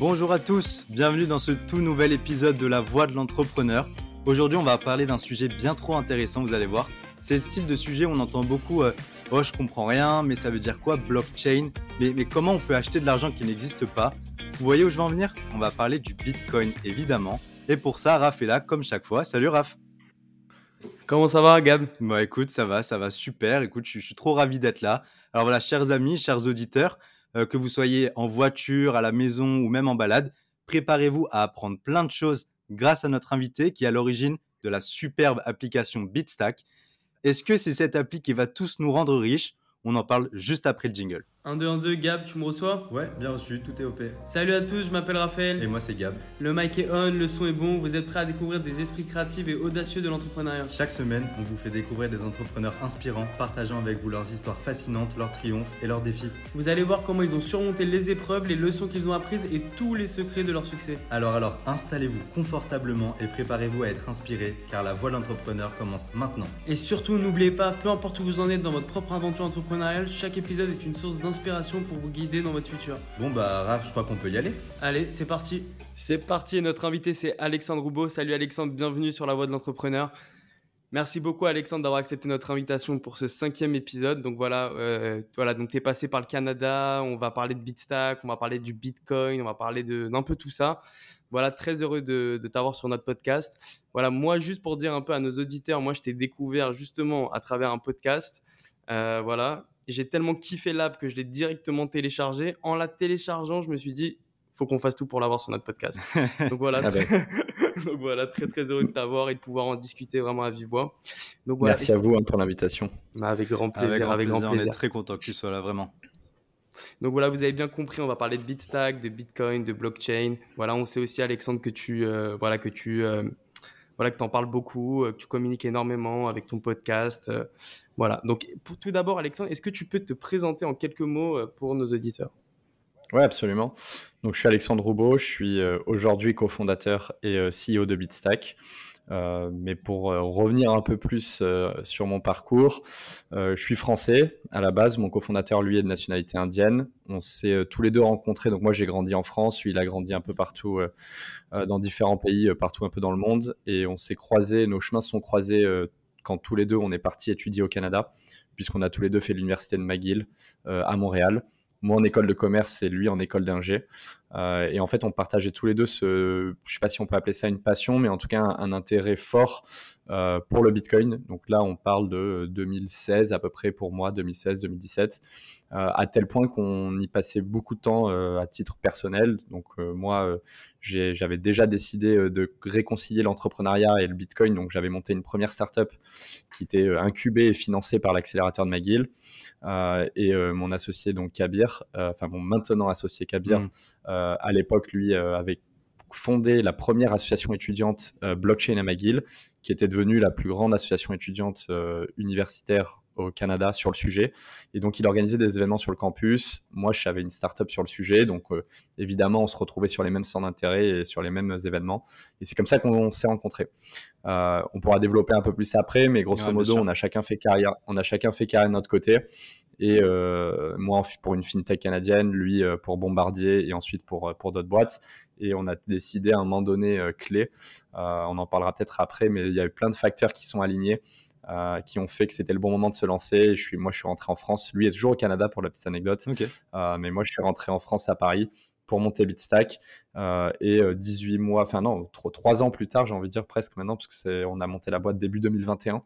Bonjour à tous, bienvenue dans ce tout nouvel épisode de La Voix de l'entrepreneur. Aujourd'hui, on va parler d'un sujet bien trop intéressant, vous allez voir. C'est le style de sujet où on entend beaucoup euh, Oh, je comprends rien, mais ça veut dire quoi blockchain? Mais, mais comment on peut acheter de l'argent qui n'existe pas? Vous voyez où je veux en venir? On va parler du Bitcoin, évidemment. Et pour ça, Raph est là, comme chaque fois. Salut Raph Comment ça va, Gab? Bah écoute, ça va, ça va super. Écoute, je, suis trop ravi d'être là. Alors voilà, chers amis, chers auditeurs, euh, que vous soyez en voiture, à la maison ou même en balade, préparez-vous à apprendre plein de choses grâce à notre invité qui est à l'origine de la superbe application BitStack. Est-ce que c'est cette appli qui va tous nous rendre riches? On en parle juste après le jingle. 1, 2, 1, 2, Gab, tu me reçois Ouais, bien reçu, tout est OP. Salut à tous, je m'appelle Raphaël. Et moi c'est Gab. Le mic est on, le son est bon, vous êtes prêts à découvrir des esprits créatifs et audacieux de l'entrepreneuriat. Chaque semaine, on vous fait découvrir des entrepreneurs inspirants, partageant avec vous leurs histoires fascinantes, leurs triomphes et leurs défis. Vous allez voir comment ils ont surmonté les épreuves, les leçons qu'ils ont apprises et tous les secrets de leur succès. Alors alors, installez-vous confortablement et préparez-vous à être inspiré, car la voie de l'entrepreneur commence maintenant. Et surtout, n'oubliez pas, peu importe où vous en êtes dans votre propre aventure entrepreneuriale, chaque épisode est une source d'inspiration pour vous guider dans votre futur. Bon bah Raph, je crois qu'on peut y aller. Allez, c'est parti. C'est parti, et notre invité c'est Alexandre Roubaud. Salut Alexandre, bienvenue sur la voie de l'entrepreneur. Merci beaucoup Alexandre d'avoir accepté notre invitation pour ce cinquième épisode. Donc voilà, euh, voilà, donc tu es passé par le Canada, on va parler de Bitstack, on va parler du Bitcoin, on va parler de d'un peu tout ça. Voilà, très heureux de, de t'avoir sur notre podcast. Voilà, moi juste pour dire un peu à nos auditeurs, moi je t'ai découvert justement à travers un podcast. Euh, voilà, j'ai tellement kiffé l'app que je l'ai directement téléchargé. En la téléchargeant, je me suis dit, faut qu'on fasse tout pour l'avoir sur notre podcast. Donc voilà, Ah ben. donc voilà, très très heureux de t'avoir et de pouvoir en discuter vraiment à vive voix. Donc voilà, Merci à vous hein, pour l'invitation. Bah, avec grand plaisir, avec grand plaisir. On est très content que tu sois là, vraiment. Donc voilà, vous avez bien compris, on va parler de Bitstack, de Bitcoin, de blockchain. Voilà, on sait aussi Alexandre que tu, euh, voilà, que tu, euh, voilà, que tu en parles beaucoup, euh, que tu communiques énormément avec ton podcast. euh, voilà. Donc tout d'abord, Alexandre, est-ce que tu peux te présenter en quelques mots euh, pour nos auditeurs? Oui, absolument. Donc, je suis Alexandre Roubaud, je suis aujourd'hui cofondateur et CEO de Bitstack. Euh, mais pour euh, revenir un peu plus euh, sur mon parcours, je suis français à la base. Mon cofondateur, lui, est de nationalité indienne. On s'est tous les deux rencontrés. Donc moi, j'ai grandi en France. Lui, il a grandi un peu partout dans différents pays, partout un peu dans le monde. Et on s'est croisés, nos chemins sont croisés quand tous les deux, on est partis étudier au Canada, puisqu'on a tous les deux fait l'université de McGill à Montréal. Moi en école de commerce et lui en école d'ingé. Euh, et en fait, on partageait tous les deux ce, je sais pas si on peut appeler ça une passion, mais en tout cas un, un intérêt fort euh, pour le Bitcoin. Donc là, on parle de 2016 à peu près pour moi, 2016-2017, euh, à tel point qu'on y passait beaucoup de temps euh, à titre personnel. Donc euh, moi, euh, j'avais déjà décidé euh, de réconcilier l'entrepreneuriat et le Bitcoin. Donc j'avais monté une première startup qui était euh, incubée et financée par l'accélérateur de McGill. Euh, et euh, mon associé, donc Kabir, euh, enfin mon maintenant associé Kabir, Mm. Euh, à l'époque, lui, euh, avait fondé la première association étudiante euh, blockchain à McGill, qui était devenue la plus grande association étudiante universitaire au Canada sur le sujet. Et donc, il organisait des événements sur le campus. Moi, j'avais une startup sur le sujet. Donc, évidemment, on se retrouvait sur les mêmes centres d'intérêt et sur les mêmes événements. Et c'est comme ça qu'on s'est rencontrés. On pourra développer un peu plus après, mais grosso Ouais, modo, on a chacun fait carrière. On a chacun fait carrière de notre côté. Et euh, moi pour une fintech canadienne, lui euh, pour Bombardier et ensuite pour, euh, pour d'autres boîtes. Et on a décidé à un moment donné clé, on en parlera peut-être après, mais il y a eu plein de facteurs qui sont alignés, euh, qui ont fait que c'était le bon moment de se lancer. Et je suis, moi je suis rentré en France, lui est toujours au Canada pour la petite anecdote, euh, mais moi je suis rentré en France à Paris pour monter Bitstack. Euh, et euh, 18 mois, enfin non, 3, ans plus tard, j'ai envie de dire presque maintenant, parce que c'est, on a monté la boîte début 2021.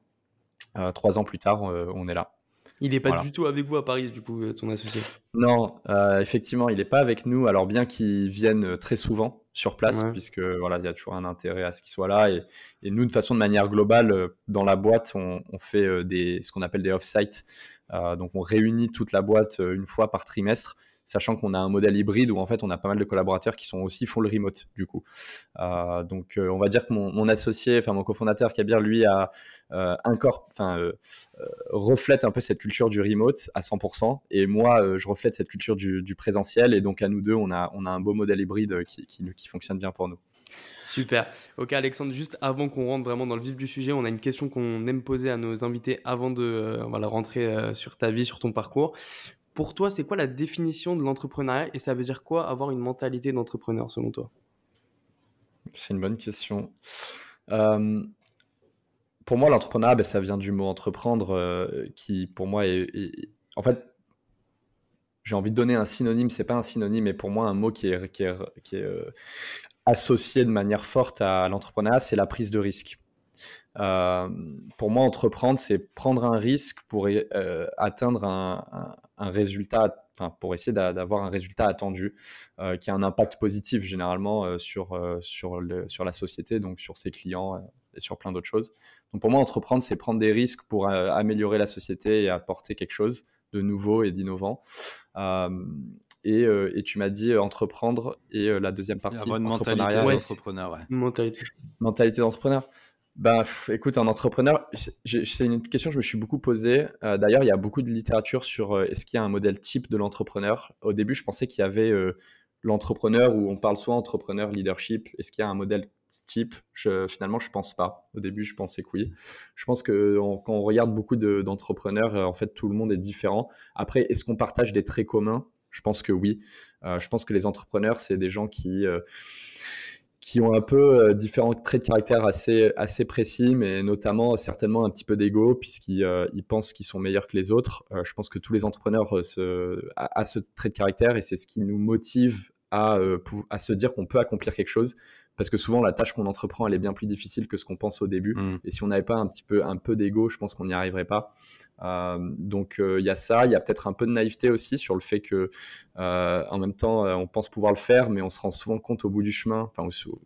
Euh, trois ans plus tard, on est là. Il est pas Voilà. du tout avec vous à Paris, du coup, euh, ton associé. Non, euh, effectivement, il n'est pas avec nous. Alors bien qu'il vienne euh, très souvent sur place, Ouais. puisque voilà, il y a toujours un intérêt à ce qu'il soit là. Et, et nous, de façon de manière globale, dans la boîte, on, on fait des, ce qu'on appelle des off-site. Euh, donc on réunit toute la boîte une fois par trimestre, sachant qu'on a un modèle hybride où en fait on a pas mal de collaborateurs qui sont aussi full remote du coup. Euh, donc euh, on va dire que mon, associé, enfin mon cofondateur Kabir, lui a enfin euh, euh, reflète un peu cette culture du remote à 100%, et moi je reflète cette culture du, présentiel, et donc à nous deux on a, on a un beau modèle hybride qui, qui, fonctionne bien pour nous. Super. Ok, Alexandre, juste avant qu'on rentre vraiment dans le vif du sujet, on a une question qu'on aime poser à nos invités avant de voilà, rentrer sur ta vie, sur ton parcours. Pour toi, c'est quoi la définition de l'entrepreneuriat et ça veut dire quoi avoir une mentalité d'entrepreneur selon toi? C'est une bonne question. Euh, pour moi, l'entrepreneuriat, ben, ça vient du mot entreprendre, euh, qui pour moi est, En fait, j'ai envie de donner un synonyme, c'est pas un synonyme, mais pour moi, un mot qui est, euh, associé de manière forte à l'entrepreneuriat, c'est la prise de risque. Euh, pour moi, entreprendre, c'est prendre un risque pour euh, atteindre un, résultat, enfin pour essayer d'avoir un résultat attendu euh, qui a un impact positif généralement sur, sur, le, sur la société, donc sur ses clients et sur plein d'autres choses. Donc pour moi, entreprendre, c'est prendre des risques pour améliorer la société et apporter quelque chose de nouveau et d'innovant. Et, et, tu m'as dit entreprendre et la deuxième partie, la mentalité d'entrepreneur. Ouais. Mentalité. Mentalité d'entrepreneur. Ben, écoute, un entrepreneur, c'est une question que je me suis beaucoup posée. Euh, d'ailleurs, il y a beaucoup de littérature sur euh, est-ce qu'il y a un modèle type de l'entrepreneur? Au début, je pensais qu'il y avait euh, l'entrepreneur où on parle soit entrepreneur, leadership. Est-ce qu'il y a un modèle type? Finalement, je pense pas. Au début, je pensais que oui. Je pense que quand on regarde beaucoup d'entrepreneurs, en fait, tout le monde est différent. Après, est-ce qu'on partage des traits communs? Je pense que oui. je pense que les entrepreneurs, c'est des gens qui qui ont un peu euh, différents traits de caractère assez, précis, mais notamment certainement un petit peu d'ego, puisqu'ils euh, pensent qu'ils sont meilleurs que les autres. Euh, je pense que tous les entrepreneurs a, ce trait de caractère et c'est ce qui nous motive à se dire qu'on peut accomplir quelque chose parce que souvent la tâche qu'on entreprend elle est bien plus difficile que ce qu'on pense au début. Mmh. et si on n'avait pas un petit peu un peu d'ego je pense qu'on n'y arriverait pas. Euh, donc euh, il y a ça. Il y a peut-être un peu de naïveté aussi sur le fait que euh, en même temps on pense pouvoir le faire mais on se rend souvent compte au bout du chemin enfin au,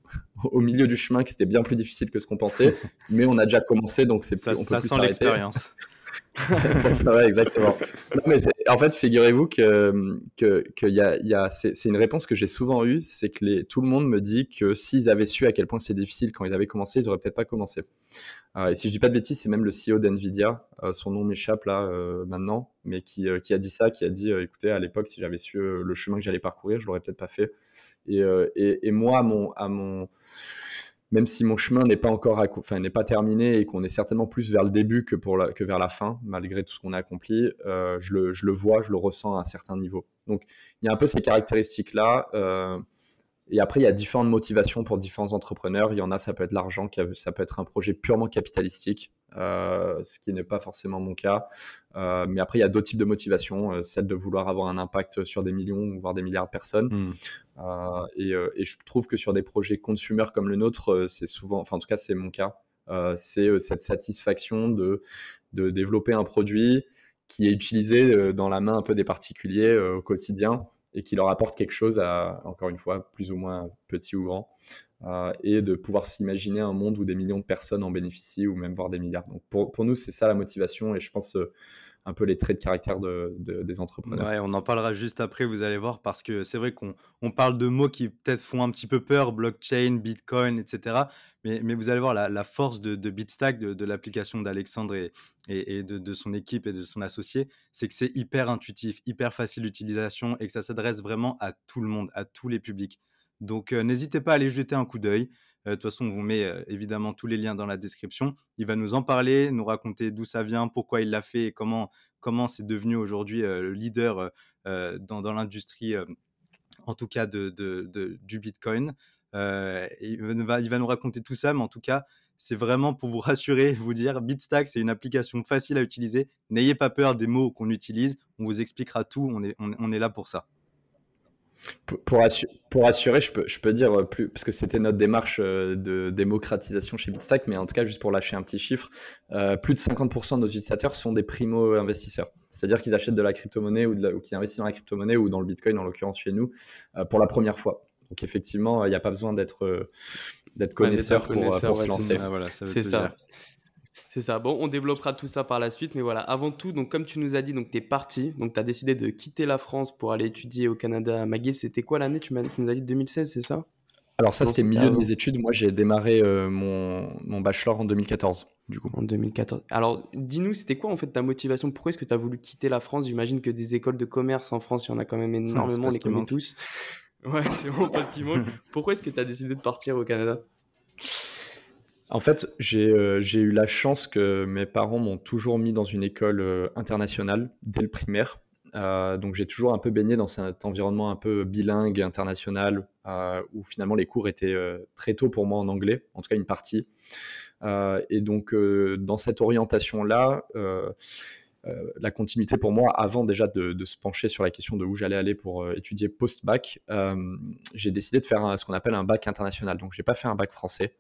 au milieu du chemin que c'était bien plus difficile que ce qu'on pensait. Mais on a déjà commencé donc c'est ça, ça sent l'expérience exactement. mais en fait, figurez-vous que, que, a, y a c'est une réponse que j'ai souvent eue, c'est que tout le monde me dit que s'ils avaient su à quel point c'est difficile quand ils avaient commencé, ils auraient peut-être pas commencé. Euh, et si je dis pas de bêtises, c'est même le CEO d'NVIDIA, euh, son nom m'échappe là euh, maintenant, mais qui, qui, a dit ça, qui a dit, écoutez, à l'époque, si j'avais su le chemin que j'allais parcourir, je l'aurais peut-être pas fait. Et, moi, mon, à mon même si mon chemin n'est pas encore enfin, n'est pas terminé et qu'on est certainement plus vers le début que, vers la fin, malgré tout ce qu'on a accompli, euh, je, le, vois, je le ressens à un certain niveau. Donc il y a un peu ces caractéristiques-là. Euh, et après, il y a différentes motivations pour différents entrepreneurs. Il y en a, ça peut être l'argent, ça peut être un projet purement capitalistique, euh, ce qui n'est pas forcément mon cas. Euh, mais après, il y a d'autres types de motivations, euh, celle de vouloir avoir un impact sur des millions, voire des milliards de personnes. Hmm. Et, et, je trouve que sur des projets consumer comme le nôtre, c'est souvent, enfin en tout cas, c'est mon cas, c'est cette satisfaction de, de développer un produit qui est utilisé dans la main un peu des particuliers au quotidien et qui leur apporte quelque chose à, encore une fois, plus ou moins petit ou grand, euh, et de pouvoir s'imaginer un monde où des millions de personnes en bénéficient ou même voir des milliards. Donc pour, nous, c'est ça la motivation et je pense euh, un peu les traits de caractère de, des entrepreneurs. On en parlera juste après, vous allez voir, parce que c'est vrai qu'on on parle de mots qui peut-être font un petit peu peur, blockchain, bitcoin, etc. Mais, vous allez voir la, force de, Bitstack, de, l'application d'Alexandre et, de, son équipe et de son associé, c'est que c'est hyper intuitif, hyper facile d'utilisation et que ça s'adresse vraiment à tout le monde, à tous les publics. Donc n'hésitez pas à aller jeter un coup d'œil. De toute façon, on vous met évidemment tous les liens dans la description. Il va nous en parler, nous raconter d'où ça vient, pourquoi il l'a fait et comment comment c'est devenu aujourd'hui le leader dans, l'industrie, en tout cas de, du Bitcoin. il, va, il va nous raconter tout ça, mais en tout cas, c'est vraiment pour vous rassurer, vous dire, Bitstack, c'est une application facile à utiliser. N'ayez pas peur des mots qu'on utilise. On vous expliquera tout. On est, on est là pour ça. Pour, assurer, je, peux, je peux dire plus, parce que c'était notre démarche euh, de démocratisation chez Bitstack, mais en tout cas, juste pour lâcher un petit chiffre, euh, plus de 50% de nos utilisateurs sont des primo-investisseurs. C'est-à-dire qu'ils achètent de la crypto-monnaie ou, ou qu'ils investissent dans la crypto-monnaie ou dans le Bitcoin, en l'occurrence chez nous, euh, pour la première fois. Donc effectivement, il n'y a pas besoin d'être d'être connaisseur, pour, se lancer. C'est ça. C'est ça. Bon, on développera tout ça par la suite, mais voilà. Avant tout, donc comme tu nous as dit, donc es parti, donc tu as décidé de quitter la France pour aller étudier au Canada à McGill. C'était quoi l'année? Tu, tu, nous as dit 2016, c'est ça? Alors ça, c'était milieu de mes études. Moi, j'ai démarré euh, mon, mon, bachelor en 2014, du coup. En 2014. Alors, dis-nous, c'était quoi en fait ta motivation? Pourquoi est-ce que tu as voulu quitter la France? J'imagine que des écoles de commerce en France, il y en a quand même énormément, on les connaît tous. Ouais, c'est bon parce qu'il manque. Pourquoi est-ce que tu as décidé de partir au Canada? En fait, euh, j'ai eu la chance que mes parents m'ont toujours mis dans une école euh, internationale dès le primaire. donc j'ai toujours un peu baigné dans cet environnement un peu bilingue, international, où finalement les cours étaient très tôt pour moi en anglais, en tout cas une partie. et donc dans cette orientation-là, euh, la continuité pour moi, avant déjà de, se pencher sur la question de où j'allais aller pour euh, étudier post-bac, euh, j'ai décidé de faire ce qu'on appelle un bac international. Donc, j'ai pas fait un bac français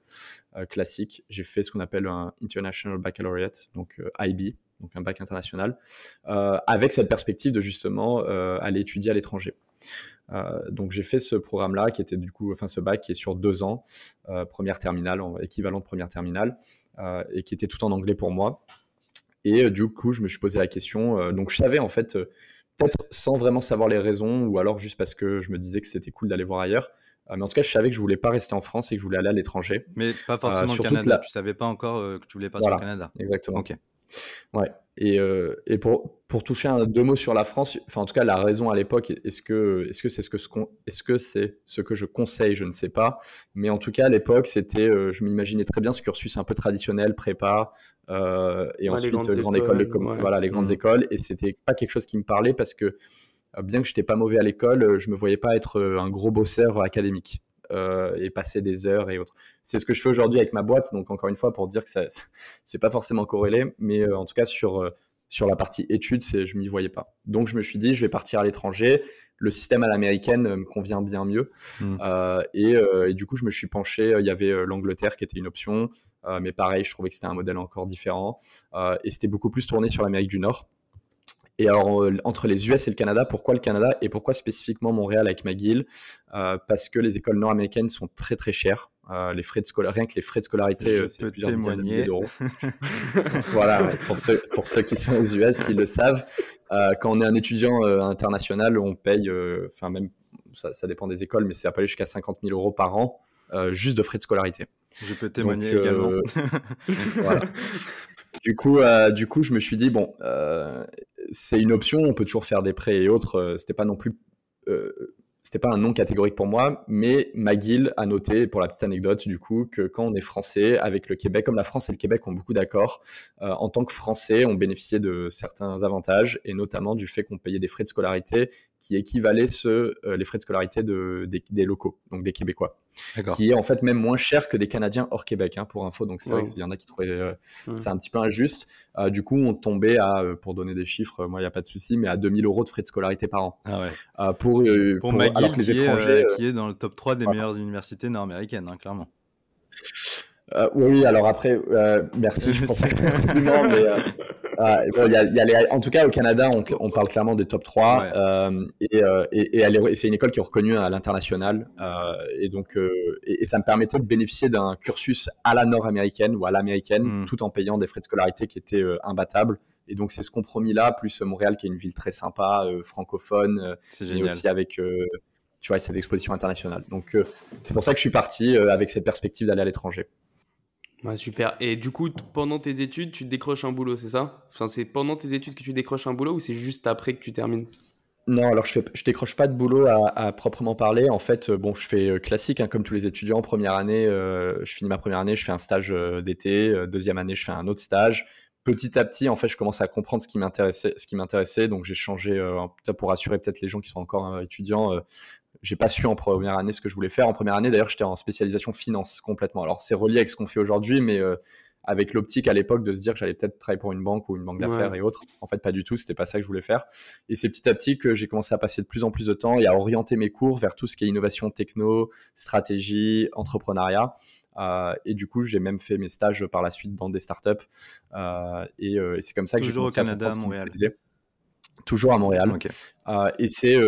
classique, j'ai fait ce qu'on appelle un International Baccalaureate, donc IB, donc un bac international, avec cette perspective de justement aller étudier à l'étranger. donc j'ai fait ce programme-là qui était du coup, enfin ce bac qui est sur deux ans, première terminale, équivalent de première terminale, et qui était tout en anglais pour moi. Et euh, du coup, je me suis posé la question. Euh, donc, je savais en fait, euh, peut-être sans vraiment savoir les raisons, ou alors juste parce que je me disais que c'était cool d'aller voir ailleurs. mais en tout cas, je savais que je voulais pas rester en France et que je voulais aller à l'étranger. Mais pas forcément au Canada. Tu savais pas encore que tu voulais partir au Canada. Exactement. Ok. Ouais. Et, euh, et pour, pour, toucher un, deux mots sur la France, enfin en tout cas la raison à l'époque, est-ce que est-ce que c'est ce que est-ce que c'est ce que je conseille, je ne sais pas, mais en tout cas à l'époque c'était, euh, je m'imaginais très bien ce cursus un peu traditionnel, prépa, euh, et ensuite grande école, de voilà les grandes mmh. écoles, et c'était pas quelque chose qui me parlait parce que bien que j'étais pas mauvais à l'école, je me voyais pas être un gros bosseur académique. Euh, et passer des heures et autres. C'est ce que je fais aujourd'hui avec ma boîte, donc encore une fois pour dire que ça c'est pas forcément corrélé, mais euh, en tout cas sur euh, sur la partie études, je m'y voyais pas. Donc je me suis dit je vais partir à l'étranger. Le système à l'américaine me convient bien mieux. Hmm. et, et, du coup je me suis penché. Il y avait l'Angleterre qui était une option, mais pareil je trouvais que c'était un modèle encore différent et c'était beaucoup plus tourné sur l'Amérique du Nord. Et alors, euh, entre les US et le Canada, pourquoi le Canada et pourquoi spécifiquement Montréal avec McGill? Euh, Parce que les écoles nord-américaines sont très très chères. Euh, les frais de rien que les frais de scolarité, c'est plusieurs dizaines de milliers d'euros. voilà, pour ceux, pour ceux qui sont aux US, ils le savent. quand on est un étudiant international, on paye, enfin même, ça, ça, dépend des écoles, mais ça peut aller jusqu'à 50 000 euros par an, juste de frais de scolarité. Je peux témoigner également. voilà. Du coup, du coup, je me suis dit bon, c'est une option, on peut toujours faire des prêts et autres. Euh, c'était pas non plus euh, c'était pas un nom catégorique pour moi, mais McGill a noté, pour la petite anecdote du coup, que quand on est français avec le Québec, comme la France et le Québec ont beaucoup d'accords, euh, en tant que français, on bénéficiait de certains avantages, et notamment du fait qu'on payait des frais de scolarité qui équivalaient ceux, les frais de scolarité de, des, locaux, donc des Québécois qui est en fait même moins cher que des Canadiens hors Québec, hein, pour info. Donc c'est vrai qu'il y en a qui trouvaient euh, c'est un petit peu injuste. Euh, du coup, on tombait à, euh, pour donner des chiffres, moi il n'y a pas de souci, mais à 2000 euros de frais de scolarité par an. Ah ouais. pour, pour, alors que les étrangers. qui est dans le top 3 des meilleures universités nord-américaines, hein, clairement. Euh, oui, alors après, euh, merci, je pense compliment, mais euh, y a, y a en tout cas au Canada, on, on, parle clairement des top 3 euh, et, et, et c'est une école qui est reconnue à l'international et donc et, ça me permettait de bénéficier d'un cursus à la nord-américaine ou à l'américaine, hmm. tout en payant des frais de scolarité qui étaient imbattables. Et donc c'est ce compromis-là, plus Montréal qui est une ville très sympa, francophone, mais aussi avec tu vois, cette exposition internationale. Donc, c'est pour ça que je suis parti avec cette perspective d'aller à l'étranger. Super. Et du coup, pendant tes études, tu décroches un boulot, c'est ça? C'est pendant tes études que tu décroches un boulot ou c'est juste après que tu termines? Non, alors je, fais, je décroche pas de boulot à, proprement parler. En fait, euh, bon, je fais euh, classique, hein, comme tous les étudiants. Première année, euh, je finis ma première année, je fais un stage d'été. deuxième année, je fais un autre stage. Petit à petit, en fait, je commence à comprendre ce qui m'intéressait. Ce qui m'intéressait, donc j'ai changé. pour rassurer peut-être les gens qui sont encore étudiants, j'ai pas su en première année ce que je voulais faire. En première année, d'ailleurs, j'étais en spécialisation finance complètement. Alors, c'est relié avec ce qu'on fait aujourd'hui, mais euh, avec l'optique à l'époque de se dire que j'allais peut-être travailler pour une banque ou une banque d'affaires et autres. En fait, pas du tout. C'était pas ça que je voulais faire. Et c'est petit à petit que j'ai commencé à passer de plus en plus de temps et à orienter mes cours vers tout ce qui est innovation techno, stratégie, entrepreneuriat. Euh, et du coup, j'ai même fait mes stages par la suite dans des startups. Euh, et, et c'est comme ça que j'ai commencé au Canada, à, à Montréal. Toujours à Montréal. Et c'est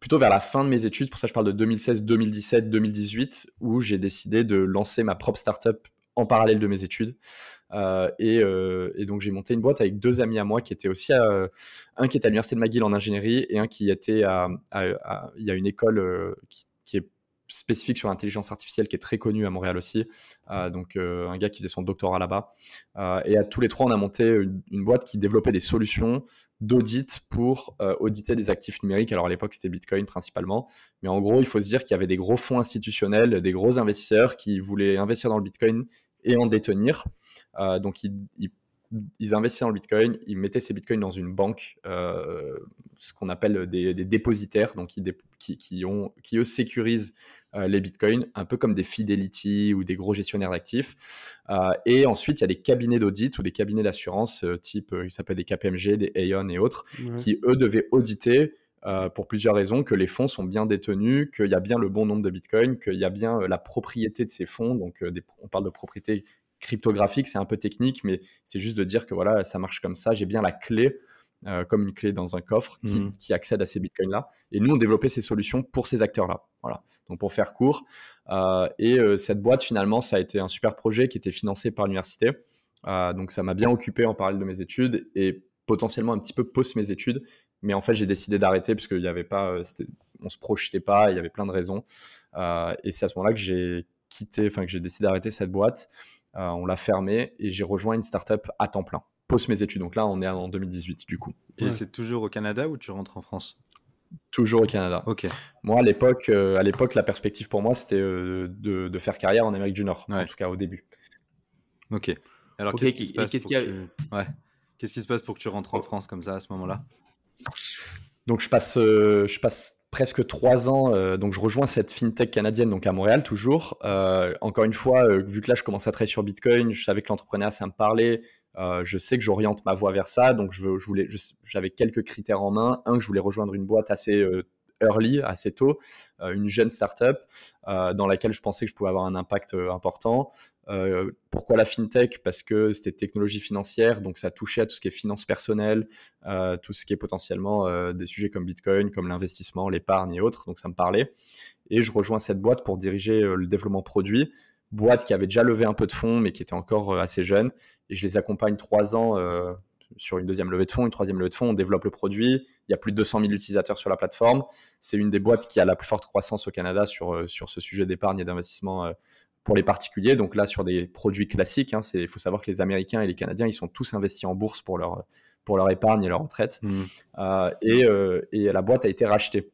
plutôt vers la fin de mes études, pour ça je parle de 2016, 2017, 2018, où j'ai décidé de lancer ma propre startup en parallèle de mes études. Euh, euh, et, donc j'ai monté une boîte avec deux amis à moi qui étaient aussi à, un qui était à l'université de McGill en ingénierie et un qui était à, il y a une école euh, qui, est spécifique sur l'intelligence artificielle qui est très connue à Montréal aussi. donc un gars qui faisait son doctorat là-bas. et à tous les trois, on a monté une, boîte qui développait des solutions d'audit pour euh, auditer des actifs numériques. Alors à l'époque, c'était Bitcoin principalement. Mais en gros, il faut se dire qu'il y avait des gros fonds institutionnels, des gros investisseurs qui voulaient investir dans le Bitcoin et en détenir. Euh, donc ils, ils investissaient dans le Bitcoin, ils mettaient ces Bitcoins dans une banque, euh, ce qu'on appelle des, dépositaires, donc qui, qui, ont, qui eux sécurisent euh, les Bitcoins, un peu comme des Fidelity ou des gros gestionnaires d'actifs. Euh, et ensuite, il y a des cabinets d'audit ou des cabinets d'assurance, type, il s'appelle des KPMG, des Aon et autres, qui eux devaient auditer pour plusieurs raisons, que les fonds sont bien détenus, qu'il y a bien le bon nombre de bitcoins, qu'il y a bien la propriété de ces fonds. Donc, on parle de propriété cryptographique, c'est un peu technique, mais c'est juste de dire que voilà, ça marche comme ça, j'ai bien la clé, euh, comme une clé dans un coffre, mmh. qui, accède à ces bitcoins-là. Et nous, on développait ces solutions pour ces acteurs-là. Voilà. Donc, pour faire court. Euh, et euh, cette boîte, finalement, ça a été un super projet qui était financé par l'université. donc, ça m'a bien occupé en parallèle de mes études et potentiellement un petit peu post mes études. Mais en fait, j'ai décidé d'arrêter parce qu'il n'y avait pas, on se projetait pas, il y avait plein de raisons. et c'est à ce moment-là que j'ai quitté, enfin que j'ai décidé d'arrêter cette boîte. Euh, on l'a fermé et j'ai rejoint une startup à temps plein, post mes études. Donc là, on est en 2018 du coup. Et c'est toujours au Canada ou tu rentres en France? Toujours au Canada. Ok. Moi, à l'époque, euh, à l'époque, la perspective pour moi, c'était euh, de, faire carrière en Amérique du Nord, en tout cas au début. Ok. Alors, qu'est-ce qui, se passe pour que Qu'est-ce qui se passe pour que tu rentres en France comme ça à ce moment-là? Donc, je passe, je passe presque trois ans, euh, donc je rejoins cette fintech canadienne, donc à Montréal toujours. Euh, encore une fois, euh, vu que là je commence à travailler sur Bitcoin, je savais que l'entrepreneuriat ça me parlait. je sais que j'oriente ma voie vers ça, donc je, veux, je voulais, j'avais quelques critères en main. Un, que je voulais rejoindre une boîte assez early, assez tôt, euh, une jeune startup euh, dans laquelle je pensais que je pouvais avoir un impact euh, important. pourquoi la fintech? Parce que c'était technologie financière, donc ça touchait à tout ce qui est finance personnelle, tout ce qui est potentiellement des sujets comme Bitcoin, comme l'investissement, l'épargne et autres, donc ça me parlait. Et je rejoins cette boîte pour diriger le développement produit boîte qui avait déjà levé un peu de fonds, mais qui était encore assez jeune. Et je les accompagne trois ans sur une deuxième levée de fonds, une troisième levée de fonds, on développe le produit. Il y a plus de 200 000 utilisateurs sur la plateforme. C'est une des boîtes qui a la plus forte croissance au Canada sur, euh, sur ce sujet d'épargne et d'investissement euh, pour les particuliers. Donc là, sur des produits classiques, hein, il faut savoir que les Américains et les Canadiens, ils sont tous investis en bourse pour leur, pour leur épargne et leur retraite. Mmh. Euh, et, et, la boîte a été rachetée.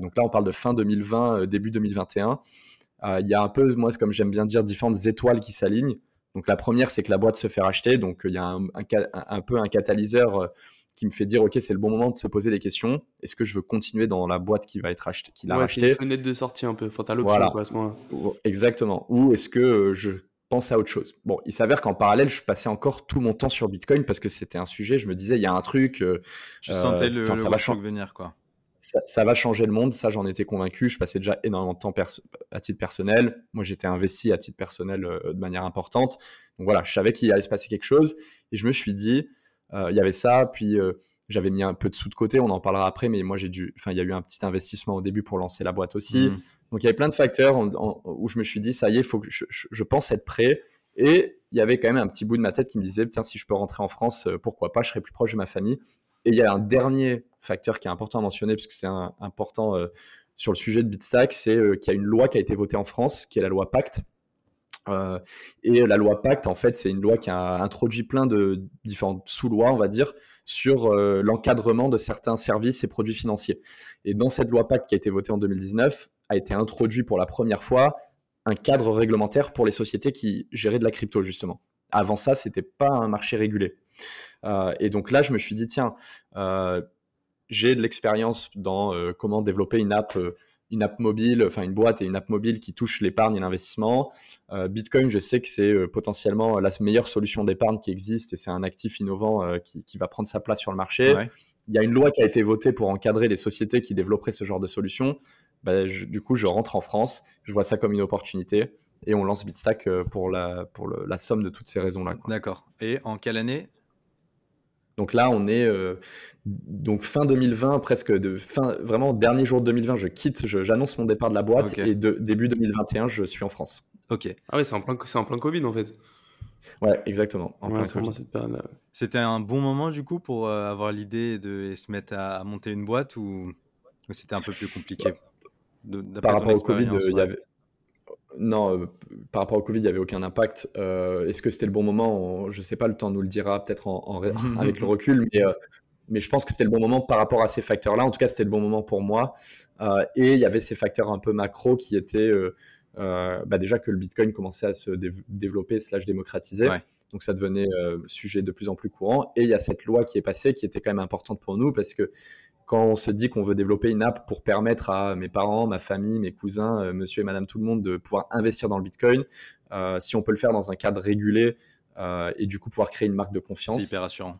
donc là, on parle de fin 2020, début 2021. il y a un peu, moi, comme j'aime bien dire, différentes étoiles qui s'alignent. Donc la première, c'est que la boîte se fait racheter. Donc il y a un, peu un catalyseur euh, qui me fait dire ok c'est le bon moment de se poser des questions. Est-ce que je veux continuer dans la boîte qui va être achetée, qui l'a ouais, C'est une fenêtre de sortie un peu. Enfin, t'as l'option quoi, à ce moment-là. Exactement. Ou est-ce que euh, je pense à autre chose? Bon, il s'avère qu'en parallèle, je passais encore tout mon temps sur Bitcoin parce que c'était un sujet. Je me disais il y a un truc. Euh, je sentais le, ça va venir quoi ça, va changer le monde, ça j'en étais convaincu. Je passais déjà énormément de temps à titre personnel. Moi j'étais investi à titre personnel euh, de manière importante. Donc voilà, je savais qu'il allait se passer quelque chose. Et je me suis dit, euh, il y avait ça, puis euh, j'avais mis un peu de sous de côté, on en parlera après, mais moi j'ai dû, enfin il y a eu un petit investissement au début pour lancer la boîte aussi. Mmh. Donc il y avait plein de facteurs où je me suis dit, ça y est, faut que je, je, pense être prêt. Et il y avait quand même un petit bout de ma tête qui me disait, tiens, si je peux rentrer en France, pourquoi pas, je serais plus proche de ma famille. Et il y a un dernier facteur qui est important à mentionner, parce que c'est important euh, sur le sujet de Bitstack, c'est euh, qu'il y a une loi qui a été votée en France, qui est la loi Pacte. Euh, et la loi Pacte, en fait, c'est une loi qui a introduit plein de différentes sous-lois, on va dire, sur l'encadrement de certains services et produits financiers. Et dans cette loi Pacte qui a été votée en 2019, a été introduit pour la première fois un cadre réglementaire pour les sociétés qui géraient de la crypto, justement. Avant ça, c'était pas un marché régulé. Et donc là, je me suis dit, tiens, j'ai de l'expérience dans euh, comment développer une app une app mobile, enfin une boîte et une app mobile qui touche l'épargne et l'investissement. Bitcoin, je sais que c'est potentiellement la meilleure solution d'épargne qui existe et c'est un actif innovant qui, va prendre sa place sur le marché. Il y a une loi qui a été votée pour encadrer les sociétés qui développeraient ce genre de solution. Bah, du coup, je rentre en France, je vois ça comme une opportunité et on lance Bitstack pour la, pour la somme de toutes ces raisons-là. D'accord. Et en quelle année? Donc là, on est euh, donc fin 2020, presque de fin, vraiment dernier jour de 2020, je quitte, j'annonce mon départ de la boîte et de, début 2021, je suis en France. Ok. Ah oui, c'est en plein, c'est en plein Covid en fait. Ouais, exactement. C'était un bon moment du coup pour euh, avoir l'idée de se mettre à, monter une boîte ou, c'était un peu plus compliqué? Par rapport au Covid, il y avait non, euh, par rapport au Covid, il n'y avait aucun impact. Euh, est-ce que c'était le bon moment? Je ne sais pas, le temps nous le dira peut-être en, avec le recul, mais, euh, mais je pense que c'était le bon moment par rapport à ces facteurs-là. En tout cas, c'était le bon moment pour moi. et il y avait ces facteurs un peu macro qui étaient bah déjà que le Bitcoin commençait à se développer slash démocratiser. Donc ça devenait sujet de plus en plus courant. Et il y a cette loi qui est passée qui était quand même importante pour nous parce que quand on se dit qu'on veut développer une app pour permettre à mes parents, ma famille, mes cousins, monsieur et madame tout le monde de pouvoir investir dans le Bitcoin, si on peut le faire dans un cadre régulé et du coup pouvoir créer une marque de confiance. C'est hyper rassurant.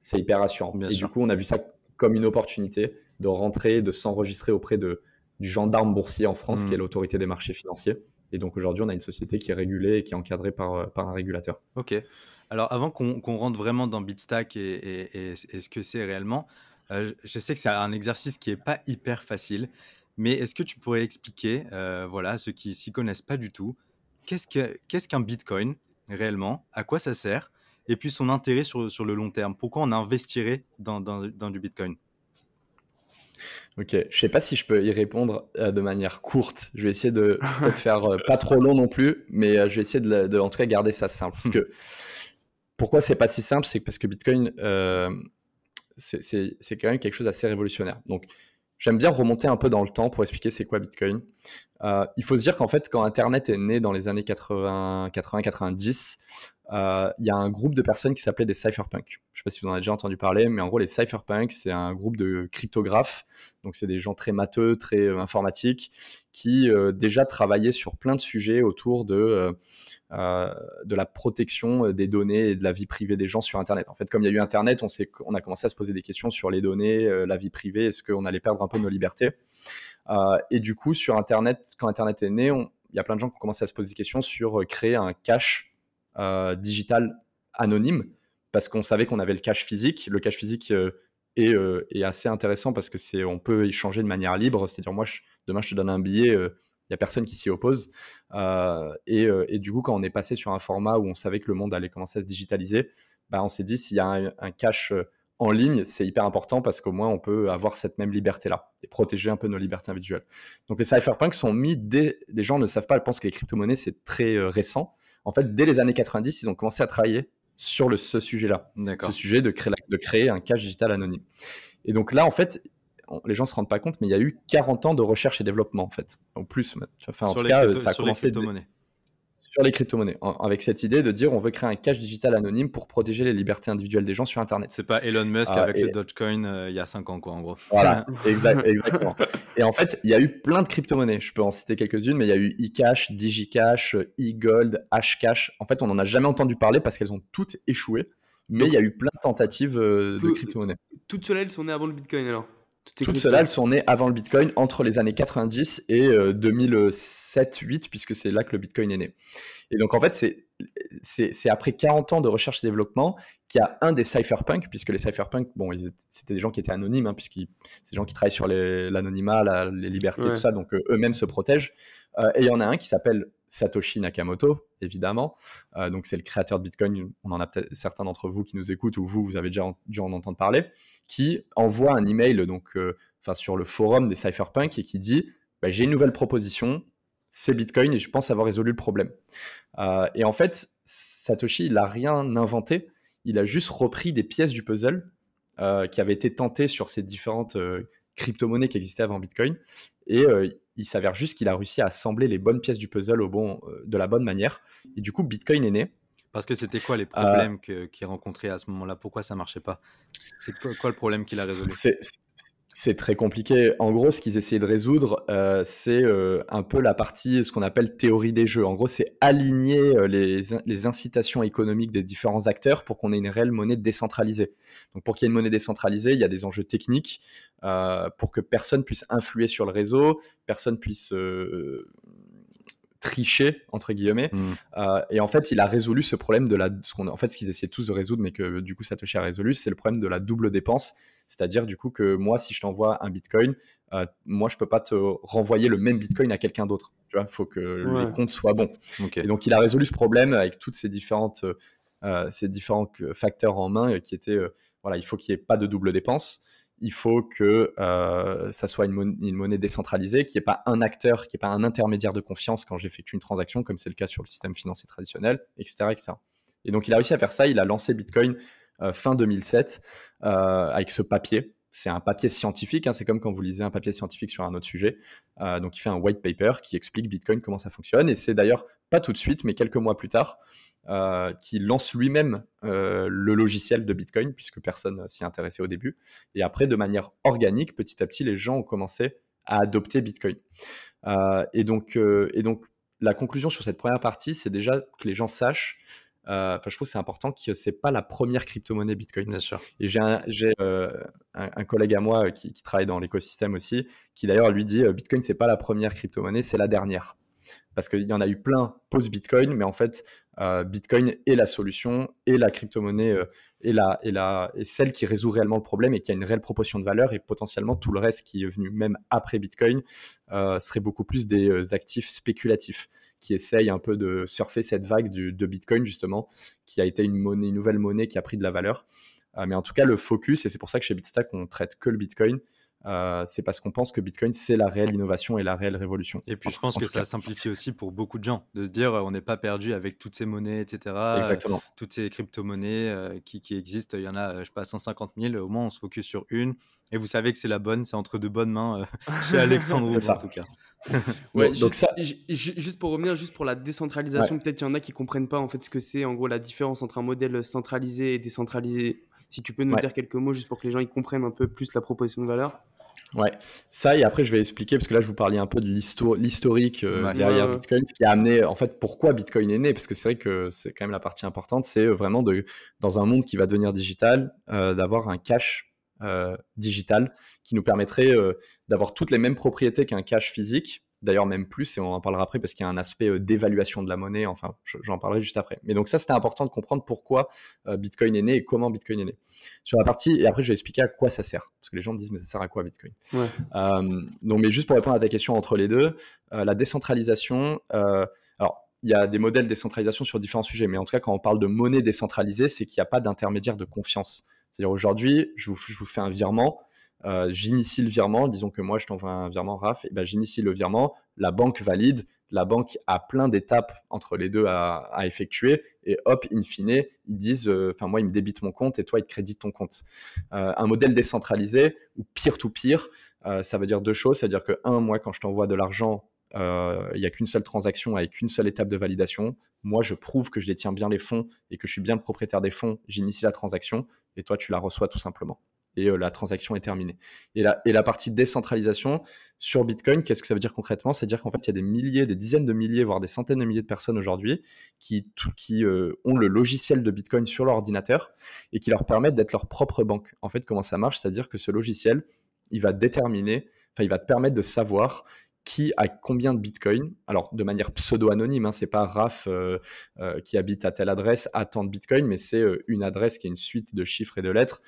c'est hyper rassurant. et du coup, on a vu ça comme une opportunité de rentrer, de s'enregistrer auprès de, du gendarme boursier en France, qui est hmm. l'autorité des marchés financiers. Et donc aujourd'hui, on a une société qui est régulée et qui est encadrée par, euh, par un régulateur. Ok. Alors avant qu'on rentre vraiment dans Bitstack et, et, ce que c'est réellement, euh, je sais que c'est un exercice qui n'est pas hyper facile, mais est-ce que tu pourrais expliquer, euh, voilà, ceux qui s'y connaissent pas du tout, qu'est-ce qu'un Bitcoin réellement, à quoi ça sert, et puis son intérêt sur, sur le long terme? Pourquoi on investirait dans, dans, dans du Bitcoin? Ok, je sais pas si je peux y répondre euh, de manière courte. Je vais essayer de peut-être faire euh, pas trop long non plus, mais euh, je vais essayer de, en tout cas garder ça simple. Parce que pourquoi c'est pas si simple, c'est parce que Bitcoin c'est quand même quelque chose d'assez révolutionnaire. Donc j'aime bien remonter un peu dans le temps pour expliquer c'est quoi Bitcoin. il faut se dire qu'en fait quand Internet est né dans les années 80, 80, 90, euh, il y a un groupe de personnes qui s'appelait des cypherpunks. Je ne sais pas si vous en avez déjà entendu parler, mais en gros, les cypherpunks, c'est un groupe de cryptographes. Donc, c'est des gens très matheux, très euh, informatiques, qui euh, déjà travaillaient sur plein de sujets autour de, la protection des données et de la vie privée des gens sur Internet. En fait, comme il y a eu Internet, on, on a commencé à se poser des questions sur les données, la vie privée, est-ce qu'on allait perdre un peu nos libertés? Et du coup, sur Internet, quand Internet est né, il y a plein de gens qui ont commencé à se poser des questions sur créer un cache euh, digital anonyme parce qu'on savait qu'on avait le cash physique. Le cash physique euh, euh, est, assez intéressant parce que c'est on peut échanger de manière libre. C'est-à-dire moi, demain, je te donne un billet, il n'y a personne qui s'y oppose. et, du coup, quand on est passé sur un format où on savait que le monde allait commencer à se digitaliser, bah, on s'est dit s'il y a un, cash en ligne, c'est hyper important parce qu'au moins on peut avoir cette même liberté-là et protéger un peu nos libertés individuelles. Donc les cypherpunks sont mis dès. Les gens ne savent pas, ils pensent que les crypto-monnaies c'est très récent en fait, dès les années 90, ils ont commencé à travailler sur le, ce sujet-là. Ce sujet de créer, de créer un cash digital anonyme. Et donc là, en fait, les gens se rendent pas compte, mais il y a eu 40 ans de recherche et développement, en fait. En plus, enfin, en tout cas, ça a commencé. Les sur les crypto-monnaies, avec cette idée de dire on veut créer un cash digital anonyme pour protéger les libertés individuelles des gens sur Internet. C'est pas Elon Musk ah, avec le Dogecoin euh, il y a 5 ans, quoi, en gros. Voilà, exactement. Et en fait, il y a eu plein de crypto-monnaies. Je peux en citer quelques-unes, mais il y a eu eCash, DigiCash, eGold, Hashcash. En fait, on n'en a jamais entendu parler parce qu'elles ont toutes échoué. Mais il y a eu plein de tentatives euh, de crypto-monnaies. Toutes celles-là, elles sont nées avant le Bitcoin alors? Toutes celles-là, elles sont nées avant le Bitcoin, entre les années 90 et 2007-2008, euh, puisque c'est là que le Bitcoin est né. Et donc, en fait, c'est après 40 ans de recherche et développement qu'il y a un des cypherpunks, puisque les cypherpunks, bon, c'était des gens qui étaient anonymes, hein, puisque c'est des gens qui travaillent sur l'anonymat, les libertés, tout ça, donc euh, eux-mêmes se protègent. Euh, et il y en a un qui s'appelle Satoshi Nakamoto, évidemment. Euh, donc, c'est le créateur de Bitcoin. On en a peut-être certains d'entre vous qui nous écoutent ou vous, vous avez déjà dû en entendre parler, qui envoie un email donc, enfin sur le forum des cypherpunks et qui dit bah, J'ai une nouvelle proposition, c'est Bitcoin et je pense avoir résolu le problème. Euh, et en fait, Satoshi, il n'a rien inventé, il a juste repris des pièces du puzzle euh, qui avaient été tentées sur ces différentes euh, crypto-monnaies qui existaient avant Bitcoin. Et il s'avère juste qu'il a réussi à assembler les bonnes pièces du puzzle au bon, de la bonne manière. Et du coup, Bitcoin est né. Parce que c'était quoi les problèmes qu'il rencontrait à ce moment-là? Pourquoi ça marchait pas? C'est quoi, le problème qu'il a résolu? C'est très compliqué. En gros, ce qu'ils essayaient de résoudre, euh, c'est euh, un peu la partie, ce qu'on appelle théorie des jeux. En gros, c'est aligner euh, les, incitations économiques des différents acteurs pour qu'on ait une réelle monnaie décentralisée. Donc, pour qu'il y ait une monnaie décentralisée, il y a des enjeux techniques pour que personne puisse influer sur le réseau, personne puisse tricher entre guillemets. Mmh. et en fait, il a résolu ce problème de la, ce qu'on, en fait, ce qu'ils essayaient tous de résoudre, mais que du coup Satoshi a résolu, c'est le problème de la double dépense. C'est-à-dire du coup que moi, si je t'envoie un Bitcoin, euh, moi, je peux pas te renvoyer le même Bitcoin à quelqu'un d'autre. Tu vois, il faut que les comptes soient bons. Et donc, il a résolu ce problème avec toutes ces différentes, euh, ces différents facteurs en main qui étaient, euh, voilà, il faut qu'il n'y ait pas de double dépense. Il faut que ça soit une, une monnaie décentralisée, qu'il n'y ait pas un acteur, qu'il n'y ait pas un intermédiaire de confiance quand j'effectue une transaction, comme c'est le cas sur le système financier traditionnel, etc., etc. Et donc, il a réussi à faire ça. Il a lancé Bitcoin euh, fin 2007 euh, avec ce papier. c'est un papier scientifique, hein, c'est comme quand vous lisez un papier scientifique sur un autre sujet. Euh, donc il fait un white paper qui explique Bitcoin, comment ça fonctionne. Et c'est d'ailleurs pas tout de suite, mais quelques mois plus tard, euh, qui lance lui-même euh, le logiciel de Bitcoin, puisque personne s'y intéressait au début. Et après, de manière organique, petit à petit, les gens ont commencé à adopter Bitcoin. et, donc, et donc, la conclusion sur cette première partie, c'est déjà que les gens sachent euh, enfin, je trouve que c'est important que c'est pas la première crypto-monnaie Bitcoin. Bien sûr. Et j'ai un, euh, un, un, collègue à moi qui, qui travaille dans l'écosystème aussi, qui d'ailleurs lui dit euh, Bitcoin c'est pas la première crypto-monnaie, c'est la dernière. Parce qu'il y en a eu plein post-Bitcoin, mais en fait, Bitcoin est la solution et la crypto-monnaie est, la, est, la, est celle qui résout réellement le problème et qui a une réelle proportion de valeur. Et potentiellement, tout le reste qui est venu même après Bitcoin serait beaucoup plus des actifs spéculatifs qui essaye un peu de surfer cette vague de Bitcoin, justement, qui a été une, nouvelle monnaie qui a pris de la valeur. Euh, mais en tout cas, le focus, et c'est pour ça que chez Bitstack, on traite que le Bitcoin, euh, c'est parce qu'on pense que Bitcoin, c'est la réelle innovation et la réelle révolution. Et puis, je pense que ça simplifie aussi pour beaucoup de gens de se dire on n'est pas perdu avec toutes ces monnaies, etc. Exactement. toutes ces crypto-monnaies euh, qui, qui, existent. Il y en a, je sais pas, 150 000. Au moins, on se focus sur une. Et vous savez que c'est la bonne, c'est entre de bonnes mains euh, chez Alexandre en tout cas. ouais, donc, ça... juste pour revenir, juste pour la décentralisation, peut-être il y en a qui comprennent pas en fait ce que c'est, en gros la différence entre un modèle centralisé et décentralisé. Si tu peux nous dire quelques mots juste pour que les gens y comprennent un peu plus la proposition de valeur. Ouais, ça et après je vais expliquer parce que là je vous parlais un peu de l'historique euh, derrière Bitcoin, ce qui a amené en fait pourquoi Bitcoin est né, parce que c'est vrai que c'est quand même la partie importante, c'est vraiment de dans un monde qui va devenir digital, euh, d'avoir un cash euh, digital qui nous permettrait euh, d'avoir toutes les mêmes propriétés qu'un cash physique, d'ailleurs même plus, et on en parlera après parce qu'il y a un aspect euh, d'évaluation de la monnaie, enfin j'en parlerai juste après. Mais donc ça c'était important de comprendre pourquoi Bitcoin est né et comment Bitcoin est né. Sur la partie, et après je vais expliquer à quoi ça sert, parce que les gens me disent mais ça sert à quoi Bitcoin? Donc mais juste pour répondre à ta question entre les deux, la décentralisation, alors il y a des modèles de décentralisation sur différents sujets, mais en tout cas quand on parle de monnaie décentralisée, c'est qu'il n'y a pas d'intermédiaire de confiance. C'est-à-dire aujourd'hui, je vous, fais un virement, euh, j'initie le virement, disons que moi je t'envoie un virement RAF, et ben j'initie le virement, la banque valide, la banque a plein d'étapes entre les deux à, effectuer, et hop, in fine, ils disent, euh, enfin moi ils me débitent mon compte et toi ils te créditent ton compte. Euh, un modèle décentralisé ou to pire, ça veut dire deux choses, c'est-à-dire que un, moi quand je t'envoie de l'argent il n'y a qu'une seule transaction avec une seule étape de validation. Moi, je prouve que je détiens bien les fonds et que je suis bien le propriétaire des fonds. J'initie la transaction et toi, tu la reçois tout simplement. Et euh, la transaction est terminée. Et la, et la partie décentralisation sur Bitcoin, qu'est-ce que ça veut dire concrètement? C'est-à-dire qu'en fait, il y a des milliers, des dizaines de milliers, voire des centaines de milliers de personnes aujourd'hui qui, qui euh, ont le logiciel de Bitcoin sur leur ordinateur et qui leur permettent d'être leur propre banque. En fait, comment ça marche? C'est-à-dire que ce logiciel, il va déterminer, enfin, il va te permettre de savoir qui a combien de bitcoin. Alors, de manière pseudo-anonyme, hein, c'est pas Raph euh, euh, qui habite à telle adresse, à tant de bitcoin, mais c'est euh, une adresse qui est une suite de chiffres et de lettres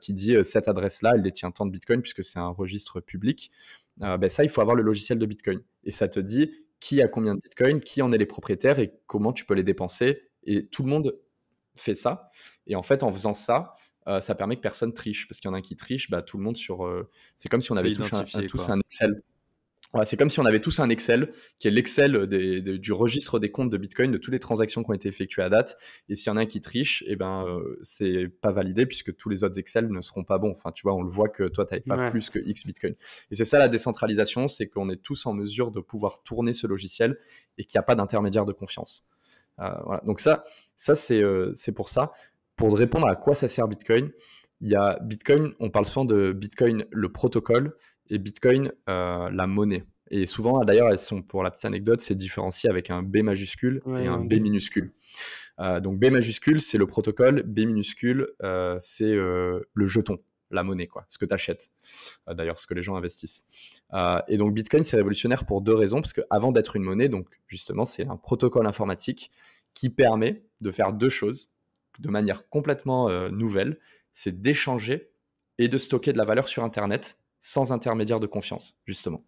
qui dit cette adresse-là, elle détient tant de bitcoin puisque c'est un registre public. ben ça, il faut avoir le logiciel de bitcoin. Et ça te dit qui a combien de bitcoin, qui en est les propriétaires et comment tu peux les dépenser. Et tout le monde fait ça. Et en fait, en faisant ça, ça permet que personne triche. Parce qu'il y en a un qui triche, bah, tout le monde sur. c'est comme si on avait tous tous un Excel c'est comme si on avait tous un Excel, qui est l'Excel du registre des comptes de Bitcoin, de toutes les transactions qui ont été effectuées à date. Et s'il y en a un qui triche, eh ben, euh, c'est pas validé puisque tous les autres Excel ne seront pas bons. Enfin, tu vois, on le voit que toi, tu n'avais pas plus que X Bitcoin. Et c'est ça la décentralisation, c'est qu'on est tous en mesure de pouvoir tourner ce logiciel et qu'il n'y a pas d'intermédiaire de confiance. Euh, Donc ça, ça euh, c'est pour ça. Pour répondre à quoi ça sert Bitcoin, il y a Bitcoin, on parle souvent de Bitcoin le protocole et Bitcoin euh, la monnaie. Et souvent, d'ailleurs, elles sont, pour la petite anecdote, c'est différencié avec un B majuscule et un B minuscule. Euh, donc B majuscule, c'est le protocole, B minuscule, euh, c'est le jeton, la monnaie, quoi, ce que tu achètes. d'ailleurs, ce que les gens investissent. et donc Bitcoin, c'est révolutionnaire pour deux raisons, parce qu'avant d'être une monnaie, donc justement, c'est un protocole informatique qui permet de faire deux choses de manière complètement nouvelle, c'est d'échanger et de stocker de la valeur sur Internet sans intermédiaire de confiance, justement.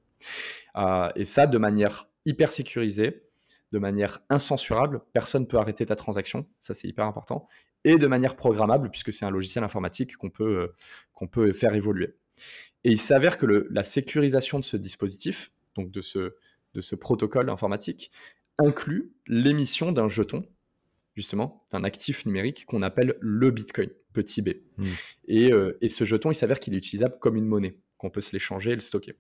Euh, et ça, de manière hyper sécurisée, de manière incensurable, personne ne peut arrêter ta transaction, ça c'est hyper important, et de manière programmable, puisque c'est un logiciel informatique qu'on peut, euh, qu'on peut faire évoluer. Et il s'avère que le, la sécurisation de ce dispositif, donc de ce, de ce protocole informatique, inclut l'émission d'un jeton, justement, d'un actif numérique qu'on appelle le Bitcoin, petit b. Mm. Et, euh, et ce jeton, il s'avère qu'il est utilisable comme une monnaie, qu'on peut se l'échanger et le stocker.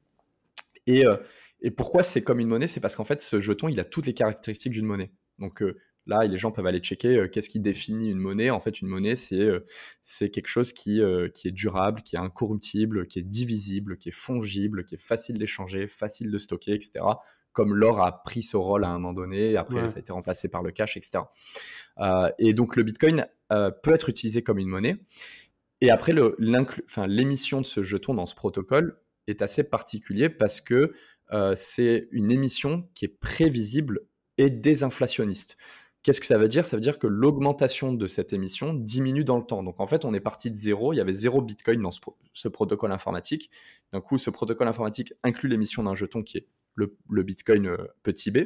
Et, euh, et pourquoi c'est comme une monnaie? C'est parce qu'en fait, ce jeton, il a toutes les caractéristiques d'une monnaie. Donc euh, là, les gens peuvent aller checker euh, qu'est-ce qui définit une monnaie. En fait, une monnaie, c'est quelque chose qui, qui est durable, qui est incorruptible, qui est divisible, qui est fongible, qui est facile d'échanger, facile de stocker, etc. Comme l'or a pris ce rôle à un moment donné, après Ouais. ça a été remplacé par le cash, etc. Euh, et donc le Bitcoin euh, peut être utilisé comme une monnaie. Et après, l'émission de ce jeton dans ce protocole est assez particulier parce que euh, c'est une émission qui est prévisible et désinflationniste. Qu'est-ce que ça veut dire? Ça veut dire que l'augmentation de cette émission diminue dans le temps. Donc en fait, on est parti de zéro, il y avait zéro Bitcoin dans ce, pro- ce protocole informatique. D'un coup, ce protocole informatique inclut l'émission d'un jeton qui est le, le Bitcoin euh, petit b.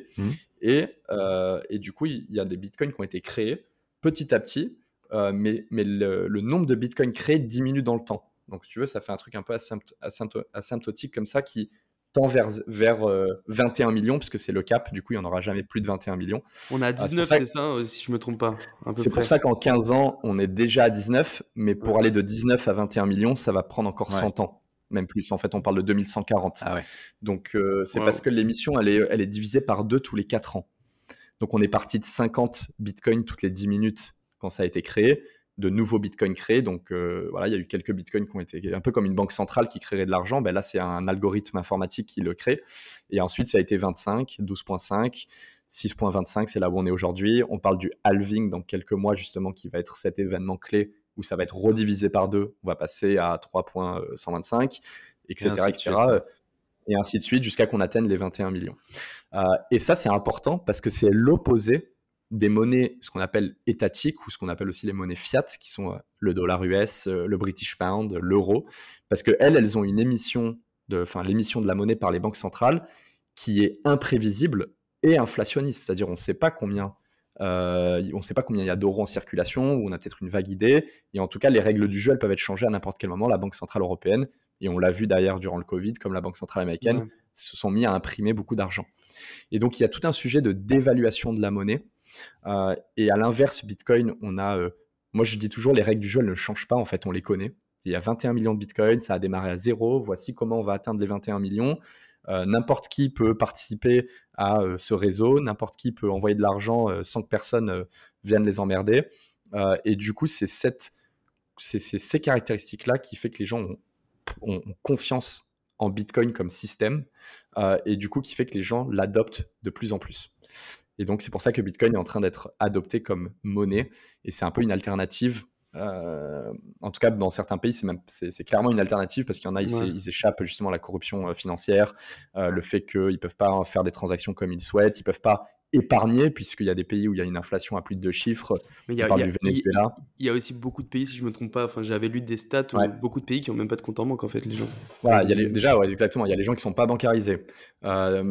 Et, euh, et du coup, il y a des Bitcoins qui ont été créés petit à petit, euh, mais, mais le, le nombre de Bitcoins créés diminue dans le temps. Donc si tu veux, ça fait un truc un peu asympt- asympt- asymptotique comme ça qui tend vers, vers euh, 21 millions, puisque c'est le cap, du coup il n'y en aura jamais plus de 21 millions. On a Ah, c'est pour 19, ça c'est ça, euh, si je me trompe pas. C'est pour ça qu'en 15 ans, on est déjà à 19, mais pour Ouais. aller de 19 à 21 millions, ça va prendre encore Ouais. 100 ans, même plus. En fait, on parle de 2140. Ah ouais. Donc euh, c'est Wow. parce que l'émission, elle est, elle est divisée par deux tous les 4 ans. Donc on est parti de 50 bitcoins toutes les 10 minutes quand ça a été créé, de nouveaux bitcoins créés. Donc euh, voilà, il y a eu quelques bitcoins qui ont été un peu comme une banque centrale qui créerait de l'argent. Ben là, c'est un algorithme informatique qui le crée. Et ensuite, ça a été 25, 12.5. 6.25, c'est là où on est aujourd'hui. On parle du halving dans quelques mois, justement, qui va être cet événement clé où ça va être redivisé par deux. On va passer à 3.125, etc. ainsi de etc. suite, ouais. et ainsi de suite jusqu'à qu'on atteigne les 21 millions. Euh, et ça, c'est important parce que c'est l'opposé des monnaies, ce qu'on appelle étatiques ou ce qu'on appelle aussi les monnaies fiat, qui sont euh, le dollar US, euh, le British Pound, l'euro, parce que elles, ont une émission de, enfin, l'émission de la monnaie par les banques centrales qui est imprévisible et inflationniste, c'est-à-dire on ne sait pas combien. euh, on ne sait pas combien il y a d'euros en circulation, ou on a peut-être une vague idée. Et en tout cas, les règles du jeu, elles peuvent être changées à n'importe quel moment. La Banque Centrale Européenne, et on l'a vu d'ailleurs durant le Covid, comme la Banque Centrale Américaine, Ouais. se sont mis à imprimer beaucoup d'argent. Et donc, il y a tout un sujet de dévaluation de la monnaie. Euh, et à l'inverse, Bitcoin, on a. euh, moi, je dis toujours, les règles du jeu, ne changent pas. En fait, on les connaît. Il y a 21 millions de Bitcoin, ça a démarré à zéro. Voici comment on va atteindre les 21 millions. Euh, n'importe qui peut participer à ce réseau, n'importe qui peut envoyer de l'argent sans que personne vienne les emmerder. Et du coup, c'est ces caractéristiques-là qui fait que les gens ont, confiance en Bitcoin comme système et du coup qui fait que les gens l'adoptent de plus en plus. Et donc c'est pour ça que Bitcoin est en train d'être adopté comme monnaie et c'est un peu une alternative. euh, en tout cas, dans certains pays, c'est clairement une alternative parce qu'il y en a, ils, Ouais. ils échappent justement à la corruption euh, financière, euh, le fait qu'ils peuvent pas faire des transactions comme ils souhaitent, ils peuvent pas épargner puisqu'il y a des pays où il y a une inflation à plus de deux chiffres. Mais il y a, parle il y a- du Venezuela. il y a aussi beaucoup de pays, si je me trompe pas, enfin j'avais lu des stats, où Ouais. beaucoup de pays qui ont même pas de compte en banque en fait, les gens. Voilà, il y a les- déjà, ouais, exactement. Il y a les gens qui sont pas bancarisés. Euh,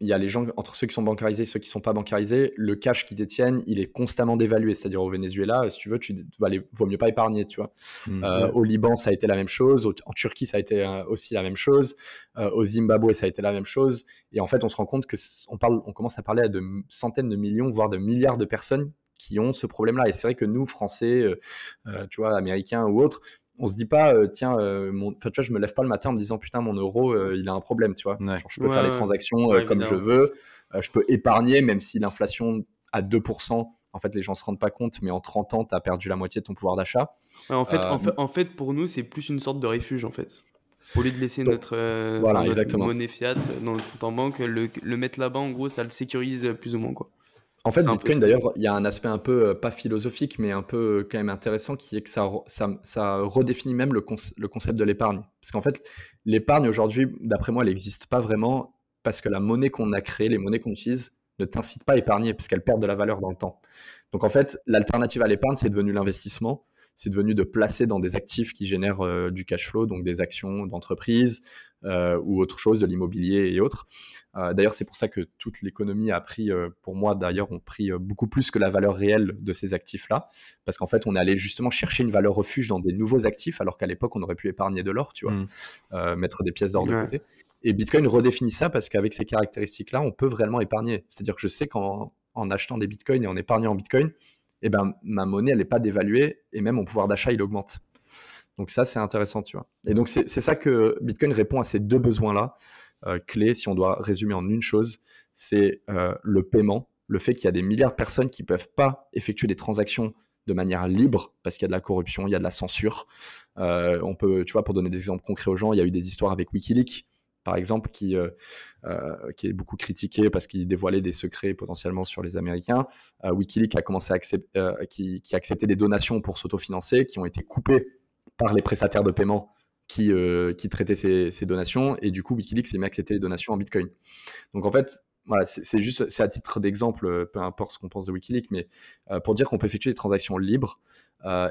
il y a les gens entre ceux qui sont bancarisés et ceux qui sont pas bancarisés. Le cash qu'ils détiennent, il est constamment dévalué. C'est-à-dire au Venezuela, si tu veux, tu aller, vaut mieux pas épargner, tu vois. Mm. Euh, Ouais. Au Liban, ça a été la même chose. Au- en Turquie, ça a été euh, aussi la même chose. Euh, au Zimbabwe, ça a été la même chose. Et en fait, on se rend compte que on parle, on commence à parler à de centaines de millions, voire de milliards de personnes qui ont ce problème-là. Et c'est vrai que nous, Français, euh, euh, tu vois, Américains ou autres, on se dit pas, euh, tiens, euh, mon... enfin, tu vois, je me lève pas le matin en me disant, putain, mon euro, euh, il a un problème, tu vois. Ouais. Genre, je peux Ouais, faire les ouais. transactions euh, comme je veux. Euh, je peux épargner, même si l'inflation à 2%, en fait, les gens se rendent pas compte, mais en 30 ans, tu as perdu la moitié de ton pouvoir d'achat. Ouais, en, fait, Euh, en, fait, en fait, pour nous, c'est plus une sorte de refuge en fait. Au lieu de laisser Donc, notre, euh, voilà, enfin, notre exactement. monnaie fiat dans le compte en banque, le, le mettre là-bas, en gros, ça le sécurise plus ou moins quoi. En fait, Bitcoin, d'ailleurs, il y a un aspect un peu, euh, pas philosophique, mais un peu euh, quand même intéressant, qui est que ça, ça, ça redéfinit même le, conce- le concept de l'épargne. Parce qu'en fait, l'épargne, aujourd'hui, d'après moi, elle n'existe pas vraiment parce que la monnaie qu'on a créée, les monnaies qu'on utilise, ne t'incitent pas à épargner, parce qu'elles perdent de la valeur dans le temps. Donc en fait, l'alternative à l'épargne, c'est devenu l'investissement. C'est devenu de placer dans des actifs qui génèrent euh, du cash flow, donc des actions d'entreprise euh, ou autre chose, de l'immobilier et autres. Euh, d'ailleurs, c'est pour ça que toute l'économie a pris, pour moi d'ailleurs, ont pris beaucoup plus que la valeur réelle de ces actifs-là, parce qu'en fait, on est allé justement chercher une valeur refuge dans des nouveaux actifs, alors qu'à l'époque, on aurait pu épargner de l'or, tu vois, Mm. euh, mettre des pièces d'or de côté. Et Bitcoin redéfinit ça parce qu'avec ces caractéristiques-là, on peut vraiment épargner. C'est-à-dire que je sais qu'en en achetant des Bitcoins et en épargnant en Bitcoin, eh ben, ma monnaie, elle n'est pas dévaluée et même mon pouvoir d'achat, il augmente. Donc ça, c'est intéressant, tu vois. Et donc, c'est ça que Bitcoin répond à ces deux besoins-là, euh, clés, si on doit résumer en une chose, c'est euh, le paiement, le fait qu'il y a des milliards de personnes qui ne peuvent pas effectuer des transactions de manière libre parce qu'il y a de la corruption, il y a de la censure. Euh, on peut, tu vois, pour donner des exemples concrets aux gens, il y a eu des histoires avec Wikileaks, par exemple, qui, qui est beaucoup critiqué parce qu'il dévoilait des secrets potentiellement sur les Américains. Wikileaks a commencé à accepter, qui, qui a accepté des donations pour s'autofinancer, qui ont été coupées par les prestataires de paiement qui, euh, qui traitaient ces, donations. Et du coup, Wikileaks s'est mis à accepter les donations en Bitcoin. Donc en fait, voilà, c'est juste, c'est à titre d'exemple, euh, peu importe ce qu'on pense de Wikileaks, mais euh, pour dire qu'on peut effectuer des transactions libres.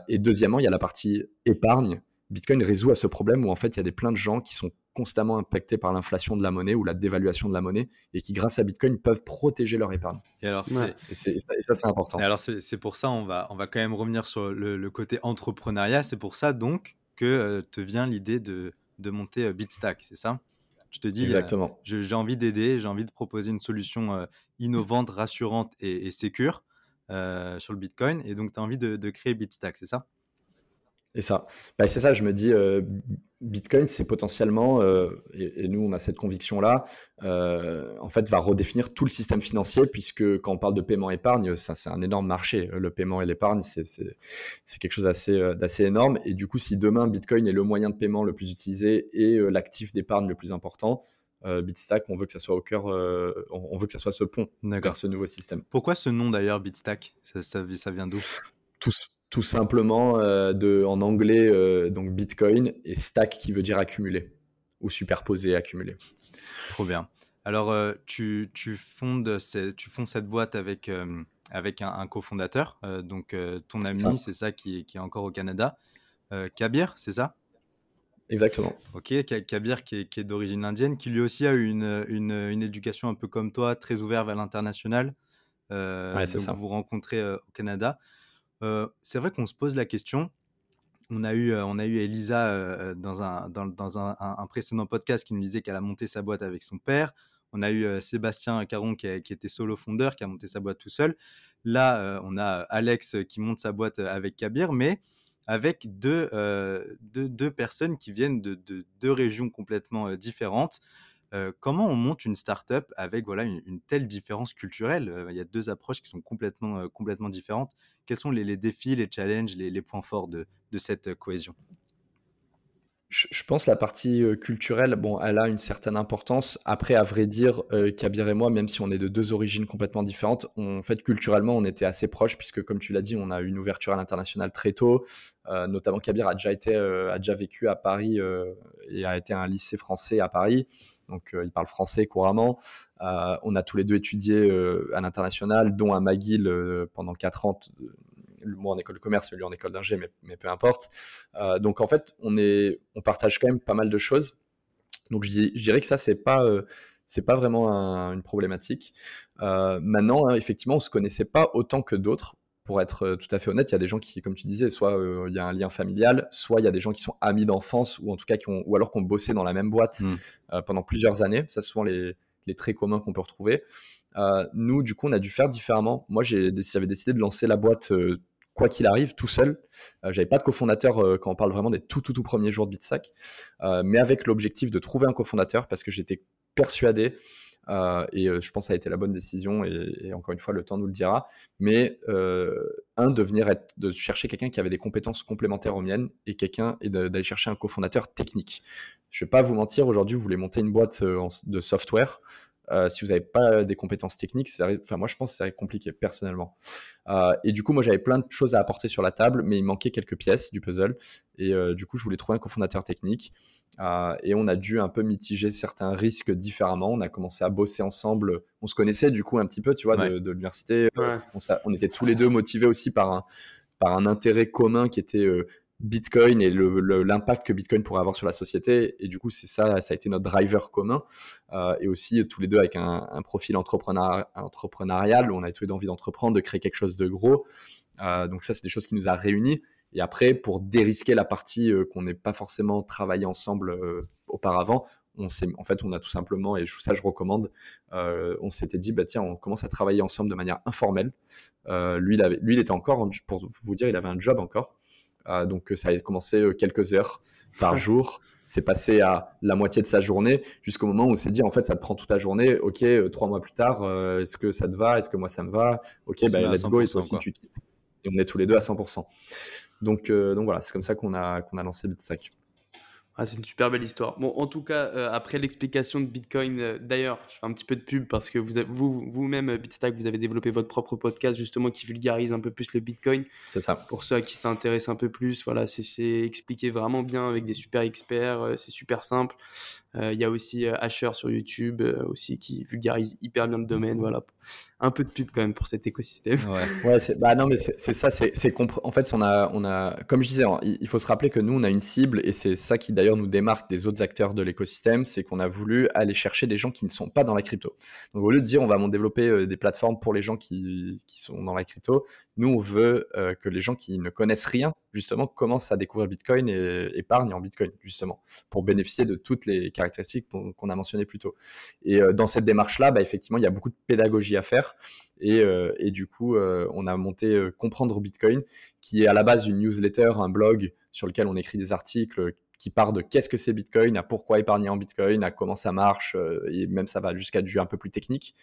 et deuxièmement, il y a la partie épargne. Bitcoin résout à ce problème où en fait, il y a des plein de gens qui sont constamment impactés par l'inflation de la monnaie ou la dévaluation de la monnaie et qui, grâce à Bitcoin, peuvent protéger leur épargne. Et, alors, ça, c'est important. Et alors, c'est pour ça, on va, on va quand même revenir sur le, côté entrepreneuriat. C'est pour ça, donc, que euh, te vient l'idée de, de monter euh, Bitstack, c'est ça? Tu te dis, euh, Exactement. j'ai envie d'aider, j'ai envie de proposer une solution innovante, rassurante et, et sécure sur le Bitcoin. Et donc, tu as envie de, de créer Bitstack, c'est ça? Et ça, bah, c'est ça, je me dis, euh, Bitcoin, c'est potentiellement, euh, et, nous on a cette conviction-là, euh, en fait, va redéfinir tout le système financier, puisque quand on parle de paiement épargne, ça c'est un énorme marché. Le paiement et l'épargne, c'est quelque chose d'assez énorme. Et du coup, si demain Bitcoin est le moyen de paiement le plus utilisé et l'actif d'épargne le plus important, Bitstack, on veut que ça soit au cœur, on veut que ça soit ce pont vers ce nouveau système. Pourquoi ce nom d'ailleurs, Bitstack? Ça, ça, ça vient d'où? Tous tout simplement euh, de, en anglais euh, donc Bitcoin et stack qui veut dire accumuler ou superposer, accumuler. Trop bien. Alors euh, tu, tu, fondes tu fondes cette boîte avec, avec un, cofondateur, donc ton ami, c'est ça, qui, qui, est encore au Canada. Kabir, c'est ça? Exactement. Ok, Kabir qui est, qui est d'origine indienne, qui lui aussi a eu une, une, une, éducation un peu comme toi, très ouverte vers l'international. ouais, c'est ça. Vous vous rencontrez au Canada c'est vrai qu'on se pose la question. On a eu, on a eu Elisa dans, un, dans, un, précédent podcast qui nous disait qu'elle a monté sa boîte avec son père. On a eu Sébastien Caron qui, était solo fondeur, qui a monté sa boîte tout seul. Là, on a Alex qui monte sa boîte avec Kabir, mais avec deux, deux, personnes qui viennent de deux régions complètement différentes comment on monte une startup avec voilà une, telle différence culturelle? Il y a deux approches qui sont complètement, complètement différentes. Quels sont les, défis, les challenges, les, points forts de, cette cohésion? Je, pense la partie culturelle, bon, elle a une certaine importance. Après, à vrai dire, Kabir et moi, même si on est de deux origines complètement différentes, en fait, culturellement, on était assez proches, puisque, comme tu l'as dit, on a eu une ouverture à l'international très tôt. notamment, Kabir a déjà, été, a déjà vécu à Paris et a été à un lycée français à Paris donc euh, il parle français couramment. Euh, on a tous les deux étudié euh, à l'international, dont à McGill pendant 4 ans moi en école de commerce, lui en école d'ingé, mais, peu importe. donc en fait, on, est, on partage quand même pas mal de choses. Donc je, dirais que ça, c'est pas, c'est pas vraiment une problématique. maintenant, hein, effectivement, on se connaissait pas autant que d'autres pour être euh, tout à fait honnête, il y a des gens qui, comme tu disais, soit euh, il y a un lien familial, soit il y a des gens qui sont amis d'enfance, ou en tout cas qui ont, ou alors qui ont bossé dans la même boîte hmm. euh, pendant plusieurs années. Ça, c'est souvent les, les traits communs qu'on peut retrouver. nous, du coup, on a dû faire différemment. Moi, j'avais décidé de lancer la boîte quoi qu'il arrive, tout seul. J'avais pas de cofondateur quand on parle vraiment des tout, tout, tout premiers jours de Bitsack, mais avec l'objectif de trouver un cofondateur parce que j'étais persuadé euh, et euh, je pense que ça a été la bonne décision. Et, encore une fois, le temps nous le dira. Mais euh, un, de venir de chercher quelqu'un qui avait des compétences complémentaires aux miennes et quelqu'un et d'aller chercher un cofondateur technique. Je vais pas vous mentir. Aujourd'hui, vous voulez monter une boîte de software. Euh, si vous n'avez pas des compétences techniques, enfin moi je pense que c'est compliqué personnellement. Euh, et du coup, moi j'avais plein de choses à apporter sur la table, mais il manquait quelques pièces du puzzle. Et euh, du coup, je voulais trouver un cofondateur technique. et on a dû un peu mitiger certains risques différemment. On a commencé à bosser ensemble. On se connaissait du coup un petit peu, tu vois, de, l'université. On, on, était tous les deux motivés aussi par un, par un intérêt commun qui était Bitcoin et l'impact que Bitcoin pourrait avoir sur la société. Et du coup, c'est ça, ça a été notre driver commun. Euh, et aussi, tous les deux avec un, profil entrepreneurial, où on avait tous les deux envie d'entreprendre, de créer quelque chose de gros. Euh, donc ça, c'est des choses qui nous a réunis. Et après, pour dérisquer la partie euh, qu'on n'ait pas forcément travaillé ensemble auparavant, on en fait, on a tout simplement, et ça je recommande, on s'était dit, bah tiens, on commence à travailler ensemble de manière informelle. lui, il lui, il était encore, pour vous dire, il avait un job encore. Donc ça a commencé quelques heures par jour. C'est passé à la moitié de sa journée jusqu'au moment où on s'est dit en fait ça te prend toute ta journée. Ok euh, trois mois plus tard euh, est-ce que ça te va? Est-ce que moi ça me va? Ok bah, let's go et toi aussi tu quittes. Et on est tous les deux à 100% donc euh, donc voilà c'est comme ça qu'on a qu'on a lancé Bitstack ah, c'est une super belle histoire. Bon, en tout cas, euh, après l'explication de Bitcoin, euh, d'ailleurs, je fais un petit peu de pub parce que vous, vous, vous-même, euh, Bitstack, vous avez développé votre propre podcast justement qui vulgarise un peu plus le Bitcoin. C'est ça. Pour ceux à qui s'intéressent un peu plus, voilà, c'est, expliqué vraiment bien avec des super experts, c'est super simple. Il y a aussi Asher sur YouTube aussi qui vulgarise hyper bien le domaine. Voilà, un peu de pub quand même pour cet écosystème. Ouais, ouais bah non, mais c'est, ça, c'est, en fait, on a, on a, comme je disais, hein, il faut se rappeler que nous, on a une cible et c'est ça qui d'ailleurs nous démarque des autres acteurs de l'écosystème, c'est qu'on a voulu aller chercher des gens qui ne sont pas dans la crypto. Donc au lieu de dire on va développer euh, des plateformes pour les gens qui, qui sont dans la crypto, nous on veut euh, que les gens qui ne connaissent rien justement commencent à découvrir Bitcoin et épargnent en Bitcoin justement pour bénéficier de toutes les caractéristiques qu'on a mentionnées plus tôt. Et euh, dans cette démarche-là, bah, effectivement, il y a beaucoup de pédagogie à faire. Et, et du coup, on a monté Comprendre Bitcoin, qui est à la base une newsletter, un blog sur lequel on écrit des articles qui part de qu'est-ce que c'est Bitcoin, à pourquoi épargner en Bitcoin, à comment ça marche, euh, et même ça va jusqu'à du un peu plus technique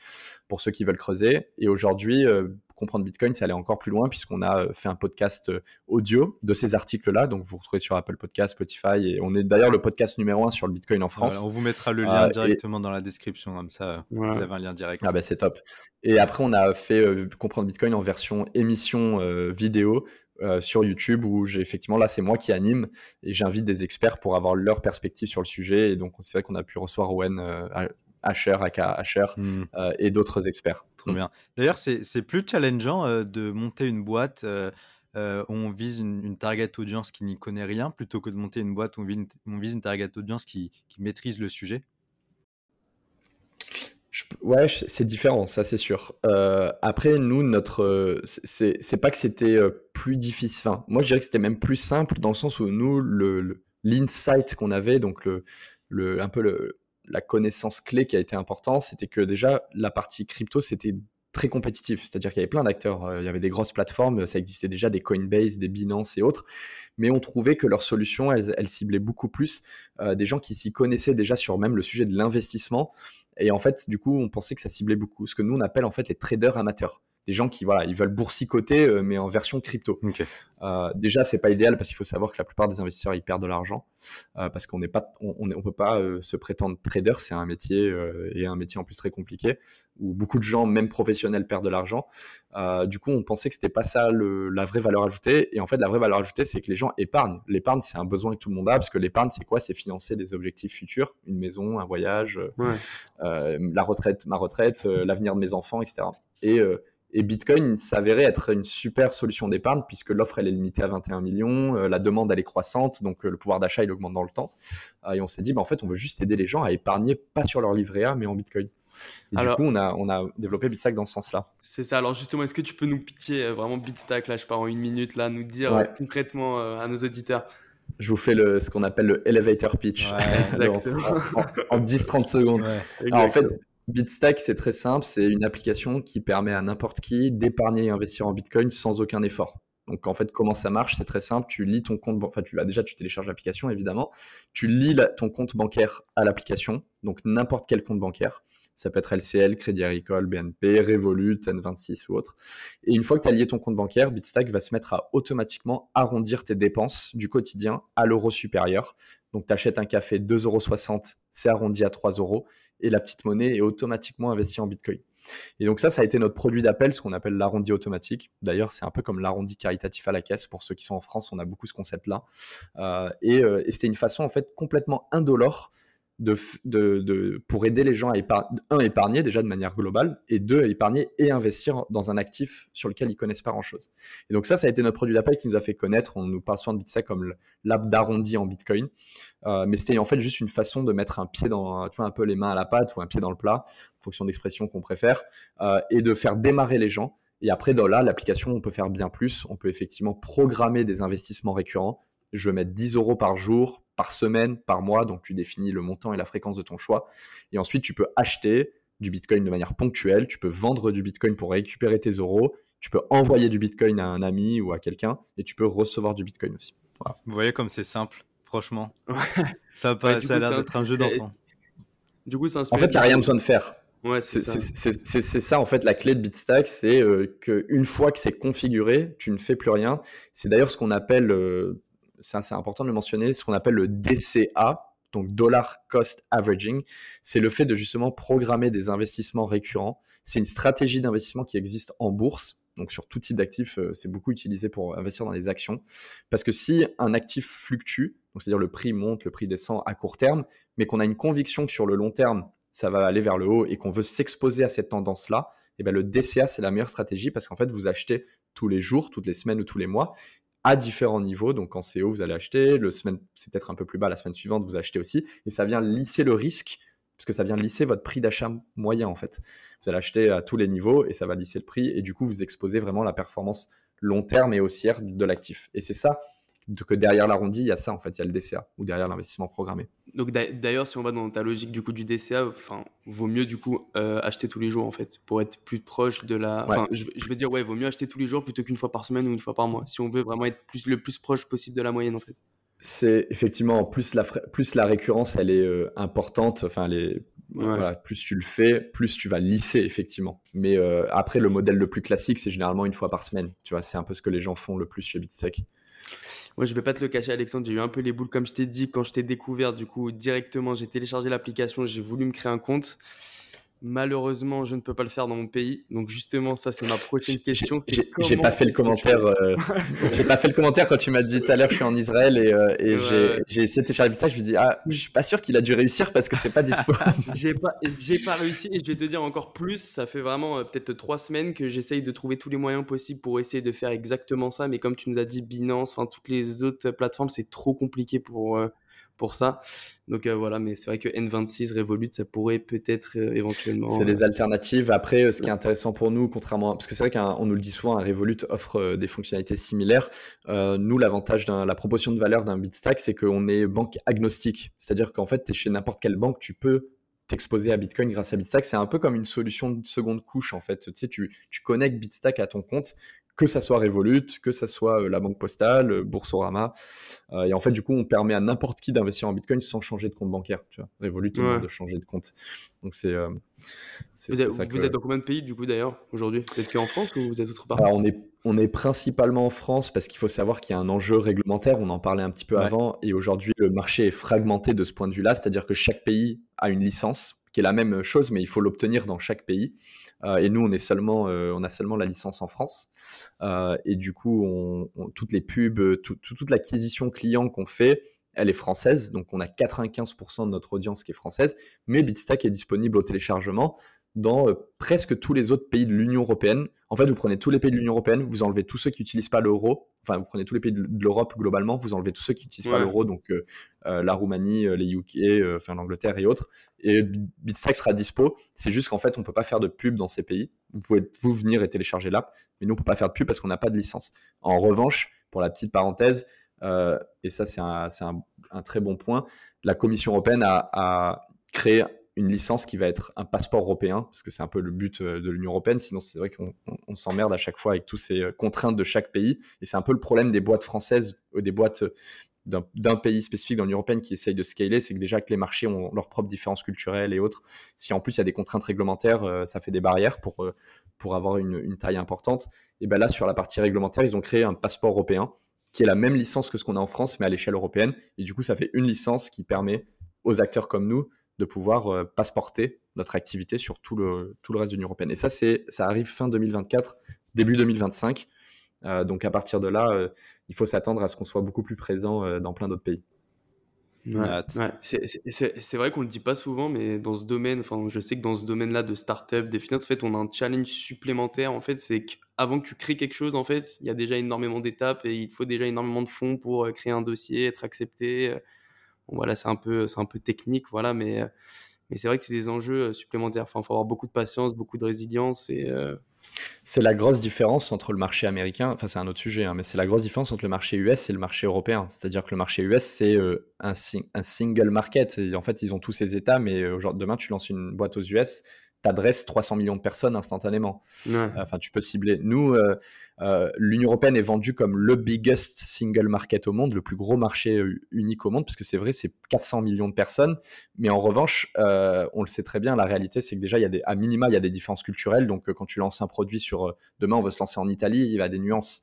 pour ceux qui veulent creuser. Et aujourd'hui, euh, comprendre Bitcoin, c'est aller encore plus loin puisqu'on a euh, fait un podcast audio de ces articles-là. Donc vous retrouvez sur Apple Podcast, Spotify, et on est d'ailleurs le podcast numéro un sur le Bitcoin en France. on vous mettra le lien directement dans la description, comme ça vous avez un lien direct. Ah bah c'est top. Et après, on a fait comprendre Bitcoin en version émission vidéo euh, sur YouTube où j'ai effectivement là c'est moi qui anime et j'invite des experts pour avoir leur perspective sur le sujet et donc c'est vrai qu'on a pu recevoir Owen euh, Aka Asher hmm. euh, et d'autres experts. Trop bien. D'ailleurs c'est plus challengeant euh, de monter une boîte où on vise une, target audience qui n'y connaît rien plutôt que de monter une boîte où on vise une, target audience qui maîtrise le sujet? Ouais, c'est différent, ça c'est sûr. Euh, après, nous, notre, euh, c'est pas que c'était euh, plus difficile. Moi, je dirais que c'était même plus simple dans le sens où nous, l'insight qu'on avait, donc le, le, un peu le, la connaissance clé qui a été importante, c'était que déjà la partie crypto, c'était très compétitif. C'est-à-dire qu'il y avait plein d'acteurs. Il y avait des grosses plateformes, ça existait déjà, des Coinbase, des Binance et autres. Mais on trouvait que leurs solutions, elles ciblaient beaucoup plus des gens qui s'y connaissaient déjà sur même le sujet de l'investissement et en fait, du coup, on pensait que ça ciblait beaucoup. Ce que nous, on appelle en fait les traders amateurs des gens qui voilà, ils veulent boursicoter, euh, mais en version crypto. Euh, déjà, c'est pas idéal parce qu'il faut savoir que la plupart des investisseurs ils perdent de l'argent euh, parce qu'on n'est pas, on, on, peut pas se prétendre trader, c'est un métier et un métier en plus très compliqué où beaucoup de gens, même professionnels, perdent de l'argent. du coup, on pensait que c'était pas ça le, la vraie valeur ajoutée. Et en fait, la vraie valeur ajoutée, c'est que les gens épargnent. L'épargne, c'est un besoin que tout le monde a parce que l'épargne, c'est quoi? C'est financer des objectifs futurs, une maison, un voyage, la retraite, ma retraite, l'avenir de mes enfants, etc. Et et Bitcoin s'avérait être une super solution d'épargne puisque l'offre elle est limitée à 21 millions, euh, la demande elle est croissante, donc euh, le pouvoir d'achat il augmente dans le temps. Euh, et on s'est dit, bah, en fait, on veut juste aider les gens à épargner pas sur leur livret A mais en Bitcoin. Et du coup, on a, on a développé Bitstack dans ce sens-là. C'est ça. Alors justement, est-ce que tu peux nous pitcher vraiment Bitstack, là, je pars en une minute, là, nous dire concrètement à nos auditeurs? Je vous fais le, ce qu'on appelle le elevator pitch ouais, en, en, 10-30 secondes. Alors, en fait, Bitstack, c'est très simple, c'est une application qui permet à n'importe qui d'épargner et investir en Bitcoin sans aucun effort. Donc en fait, comment ça marche? C'est très simple. Tu lis ton compte, enfin tu déjà, tu télécharges l'application évidemment. Tu lis ton compte bancaire à l'application, donc n'importe quel compte bancaire. Ça peut être LCL, Crédit Agricole, BNP, Revolut, N26 ou autre. Et une fois que tu as lié ton compte bancaire, Bitstack va se mettre à automatiquement arrondir tes dépenses du quotidien à l'euro supérieur. Donc tu achètes un café 2,60€, c'est arrondi à 3 euros et la petite monnaie est automatiquement investie en Bitcoin. Et donc ça, ça a été notre produit d'appel, ce qu'on appelle l'arrondi automatique. D'ailleurs, c'est un peu comme l'arrondi caritatif à la caisse. Pour ceux qui sont en France, on a beaucoup ce concept-là. Euh, et, euh, et c'était une façon en fait complètement indolore de, pour aider les gens à épargner, un, épargner déjà de manière globale, et deux, à épargner et investir dans un actif sur lequel ils connaissent pas grand-chose. Et donc ça, ça a été notre produit d'appel qui nous a fait connaître. On nous parle souvent de Bitstack comme l'app d'arrondi en Bitcoin. Euh, mais c'était en fait juste une façon de mettre un pied dans, tu vois, un peu les mains à la pâte ou un pied dans le plat, en fonction d'expression qu'on préfère, euh, et de faire démarrer les gens. Et après, dans là, l'application, on peut faire bien plus. On peut effectivement programmer des investissements récurrents je veux mettre 10 euros par jour, par semaine, par mois. Donc, tu définis le montant et la fréquence de ton choix. Et ensuite, tu peux acheter du Bitcoin de manière ponctuelle. Tu peux vendre du Bitcoin pour récupérer tes euros. Tu peux envoyer du Bitcoin à un ami ou à quelqu'un et tu peux recevoir du Bitcoin aussi. Vous voyez comme c'est simple, franchement. ça, a, pas, ça a l'air d'être un jeu d'enfant. Du coup, En fait, il n'y a rien besoin de faire. Ouais, c'est ça. C'est ça, en fait, la clé de Bitstack, c'est euh, qu'une fois que c'est configuré, tu ne fais plus rien. C'est d'ailleurs ce qu'on appelle, euh, c'est important de le mentionner, ce qu'on appelle le DCA, donc Dollar Cost Averaging. C'est le fait de justement programmer des investissements récurrents. C'est une stratégie d'investissement qui existe en bourse. Donc sur tout type d'actifs, euh, c'est beaucoup utilisé pour investir dans les actions. Parce que si un actif fluctue, donc c'est-à-dire le prix monte, le prix descend à court terme, mais qu'on a une conviction que sur le long terme, ça va aller vers le haut et qu'on veut s'exposer à cette tendance-là, et eh bien le DCA, c'est la meilleure stratégie parce qu'en fait, vous achetez tous les jours, toutes les semaines ou tous les mois à différents niveaux. Donc, quand c'est haut, vous allez acheter. Le semaine, c'est peut-être un peu plus bas la semaine suivante, vous achetez aussi. Et ça vient lisser le risque parce que ça vient lisser votre prix d'achat moyen en fait. Vous allez acheter à tous les niveaux et ça va lisser le prix et du coup vous exposez vraiment la performance long terme et haussière de l'actif. Et c'est ça que derrière l'arrondi, il y a ça en fait, il y a le DCA ou derrière l'investissement programmé. Donc d'ailleurs, si on va dans ta logique du coup du DCA, enfin, vaut mieux du coup euh, acheter tous les jours en fait, pour être plus proche de la. Enfin, je, veux dire ouais, vaut mieux acheter tous les jours plutôt qu'une fois par semaine ou une fois par mois, si on veut vraiment être plus, le plus proche possible de la moyenne en fait. C'est effectivement plus la plus la récurrence elle est euh, importante, enfin les voilà, plus tu le fais, plus tu vas lisser effectivement. Mais euh, après le modèle le plus classique, c'est généralement une fois par semaine. Tu vois, c'est un peu ce que les gens font le plus chez BitSec. Moi, je vais pas te le cacher, Alexandre. J'ai eu un peu les boules, comme je t'ai dit, quand je t'ai découvert. Du coup, directement, j'ai téléchargé l'application, j'ai voulu me créer un compte. Malheureusement, je ne peux pas le faire dans mon pays. Donc justement, ça c'est ma prochaine question. J'ai pas fait le commentaire. Euh, j'ai pas fait le commentaire quand tu m'as dit tout à l'heure je suis en Israël et, euh, j'ai essayé de télécharger ça. Je me dis ah, je suis pas sûr qu'il a dû réussir parce que c'est pas dispo. j'ai pas, j'ai pas réussi et je vais te dire encore plus. Ça fait vraiment euh, peut-être trois semaines que j'essaye de trouver tous les moyens possibles pour essayer de faire exactement ça. Mais comme tu nous as dit, Binance, enfin toutes les autres plateformes, c'est trop compliqué pour pour ça. Donc euh, voilà, mais c'est vrai que N26 Revolut, ça pourrait peut-être euh, éventuellement. C'est des alternatives. Après, euh, ce qui est intéressant pour nous, contrairement à... parce que c'est vrai qu'on nous le dit souvent, un Revolut offre des fonctionnalités similaires. nous, l'avantage de la proposition de valeur d'un Bitstack, c'est qu'on est banque agnostique. C'est-à-dire qu'en fait, tu es chez n'importe quelle banque, tu peux t'exposer à Bitcoin grâce à Bitstack. C'est un peu comme une solution de seconde couche en fait. Tu sais, tu, tu connectes Bitstack à ton compte que ça soit Revolut, que ça soit euh, la Banque Postale, euh, Boursorama. Euh, et en fait, du coup, on permet à n'importe qui d'investir en Bitcoin sans changer de compte bancaire. Tu vois. Revolut, on de changer de compte. Donc, c'est. vous, êtes, vous êtes dans combien de pays, du coup, d'ailleurs, aujourd'hui? Vous êtes qu'en France ou vous êtes autre part? On, est, on est principalement en France parce qu'il faut savoir qu'il y a un enjeu réglementaire. On en parlait un petit peu avant. Et aujourd'hui, le marché est fragmenté de ce point de vue-là. C'est-à-dire que chaque pays a une licence qui est la même chose, mais il faut l'obtenir dans chaque pays. Euh, et nous, on, est seulement, euh, on a seulement la licence en France. Euh, et du coup, on, toutes les pubs, toute l'acquisition client qu'on fait, elle est française. Donc, on a 95% de notre audience qui est française. Mais Bitstack est disponible au téléchargement dans presque tous les autres pays de l'Union européenne. En fait, vous prenez tous les pays de l'Union européenne, vous enlevez tous ceux qui n'utilisent pas l'euro, enfin, vous prenez tous les pays de l'Europe globalement, vous enlevez tous ceux qui n'utilisent pas l'euro, donc la Roumanie, les UK, enfin l'Angleterre et autres. Et Bitstack sera dispo. C'est juste qu'en fait, on ne peut pas faire de pub dans ces pays. Vous pouvez vous venir et télécharger l'app, mais nous, on ne peut pas faire de pub parce qu'on n'a pas de licence. En revanche, pour la petite parenthèse, et ça, c'est un, très bon point, la Commission européenne a, a créé une licence qui va être un passeport européen, parce que c'est un peu le but euh, de l'Union européenne, sinon c'est vrai qu'on s'emmerde à chaque fois avec toutes ces euh, contraintes de chaque pays, et c'est un peu le problème des boîtes françaises, ou des boîtes euh, d'un pays spécifique dans l'Union européenne qui essayent de scaler, c'est que déjà que les marchés ont leurs propres différences culturelles et autres, si en plus il y a des contraintes réglementaires, ça fait des barrières pour, pour avoir une, une taille importante, et bien là sur la partie réglementaire, ils ont créé un passeport européen qui est la même licence que ce qu'on a en France, mais à l'échelle européenne, et du coup ça fait une licence qui permet aux acteurs comme nous de pouvoir euh, passeporter notre activité sur tout le, tout le reste de l'Union européenne. Et ça, c'est, ça arrive fin 2024, début 2025. Euh, donc à partir de là, euh, il faut s'attendre à ce qu'on soit beaucoup plus présent dans plein d'autres pays. Ouais, C'est vrai qu'on ne le dit pas souvent, mais dans ce domaine, enfin, je sais que dans ce domaine-là de start-up, des finances, en fait, on a un challenge supplémentaire. En fait, c'est qu'avant que tu crées quelque chose, en fait, il y a déjà énormément d'étapes et il faut déjà énormément de fonds pour créer un dossier, être accepté voilà, c'est un peu, c'est un peu technique, voilà, mais, Mais c'est vrai que c'est des enjeux supplémentaires. Enfin, il faut avoir beaucoup de patience, beaucoup de résilience et. C'est la grosse différence entre le marché américain, enfin c'est un autre sujet, hein, mais c'est la grosse différence entre le marché US et le marché européen. C'est-à-dire que le marché US, c'est un, single market. en fait, ils ont tous ces états, mais demain, tu lances une boîte aux US, t'adresses 300 millions de personnes instantanément. Enfin, tu peux cibler. Nous, euh, euh, l'Union européenne est vendue comme le biggest single market au monde, le plus gros marché euh, unique au monde, parce que c'est vrai, c'est 400 millions de personnes. Mais en revanche, on le sait très bien, la réalité, c'est que déjà, il y a des, à minima, il y a des différences culturelles. Donc, quand tu lances un produit sur demain, on veut se lancer en Italie, il y a des nuances.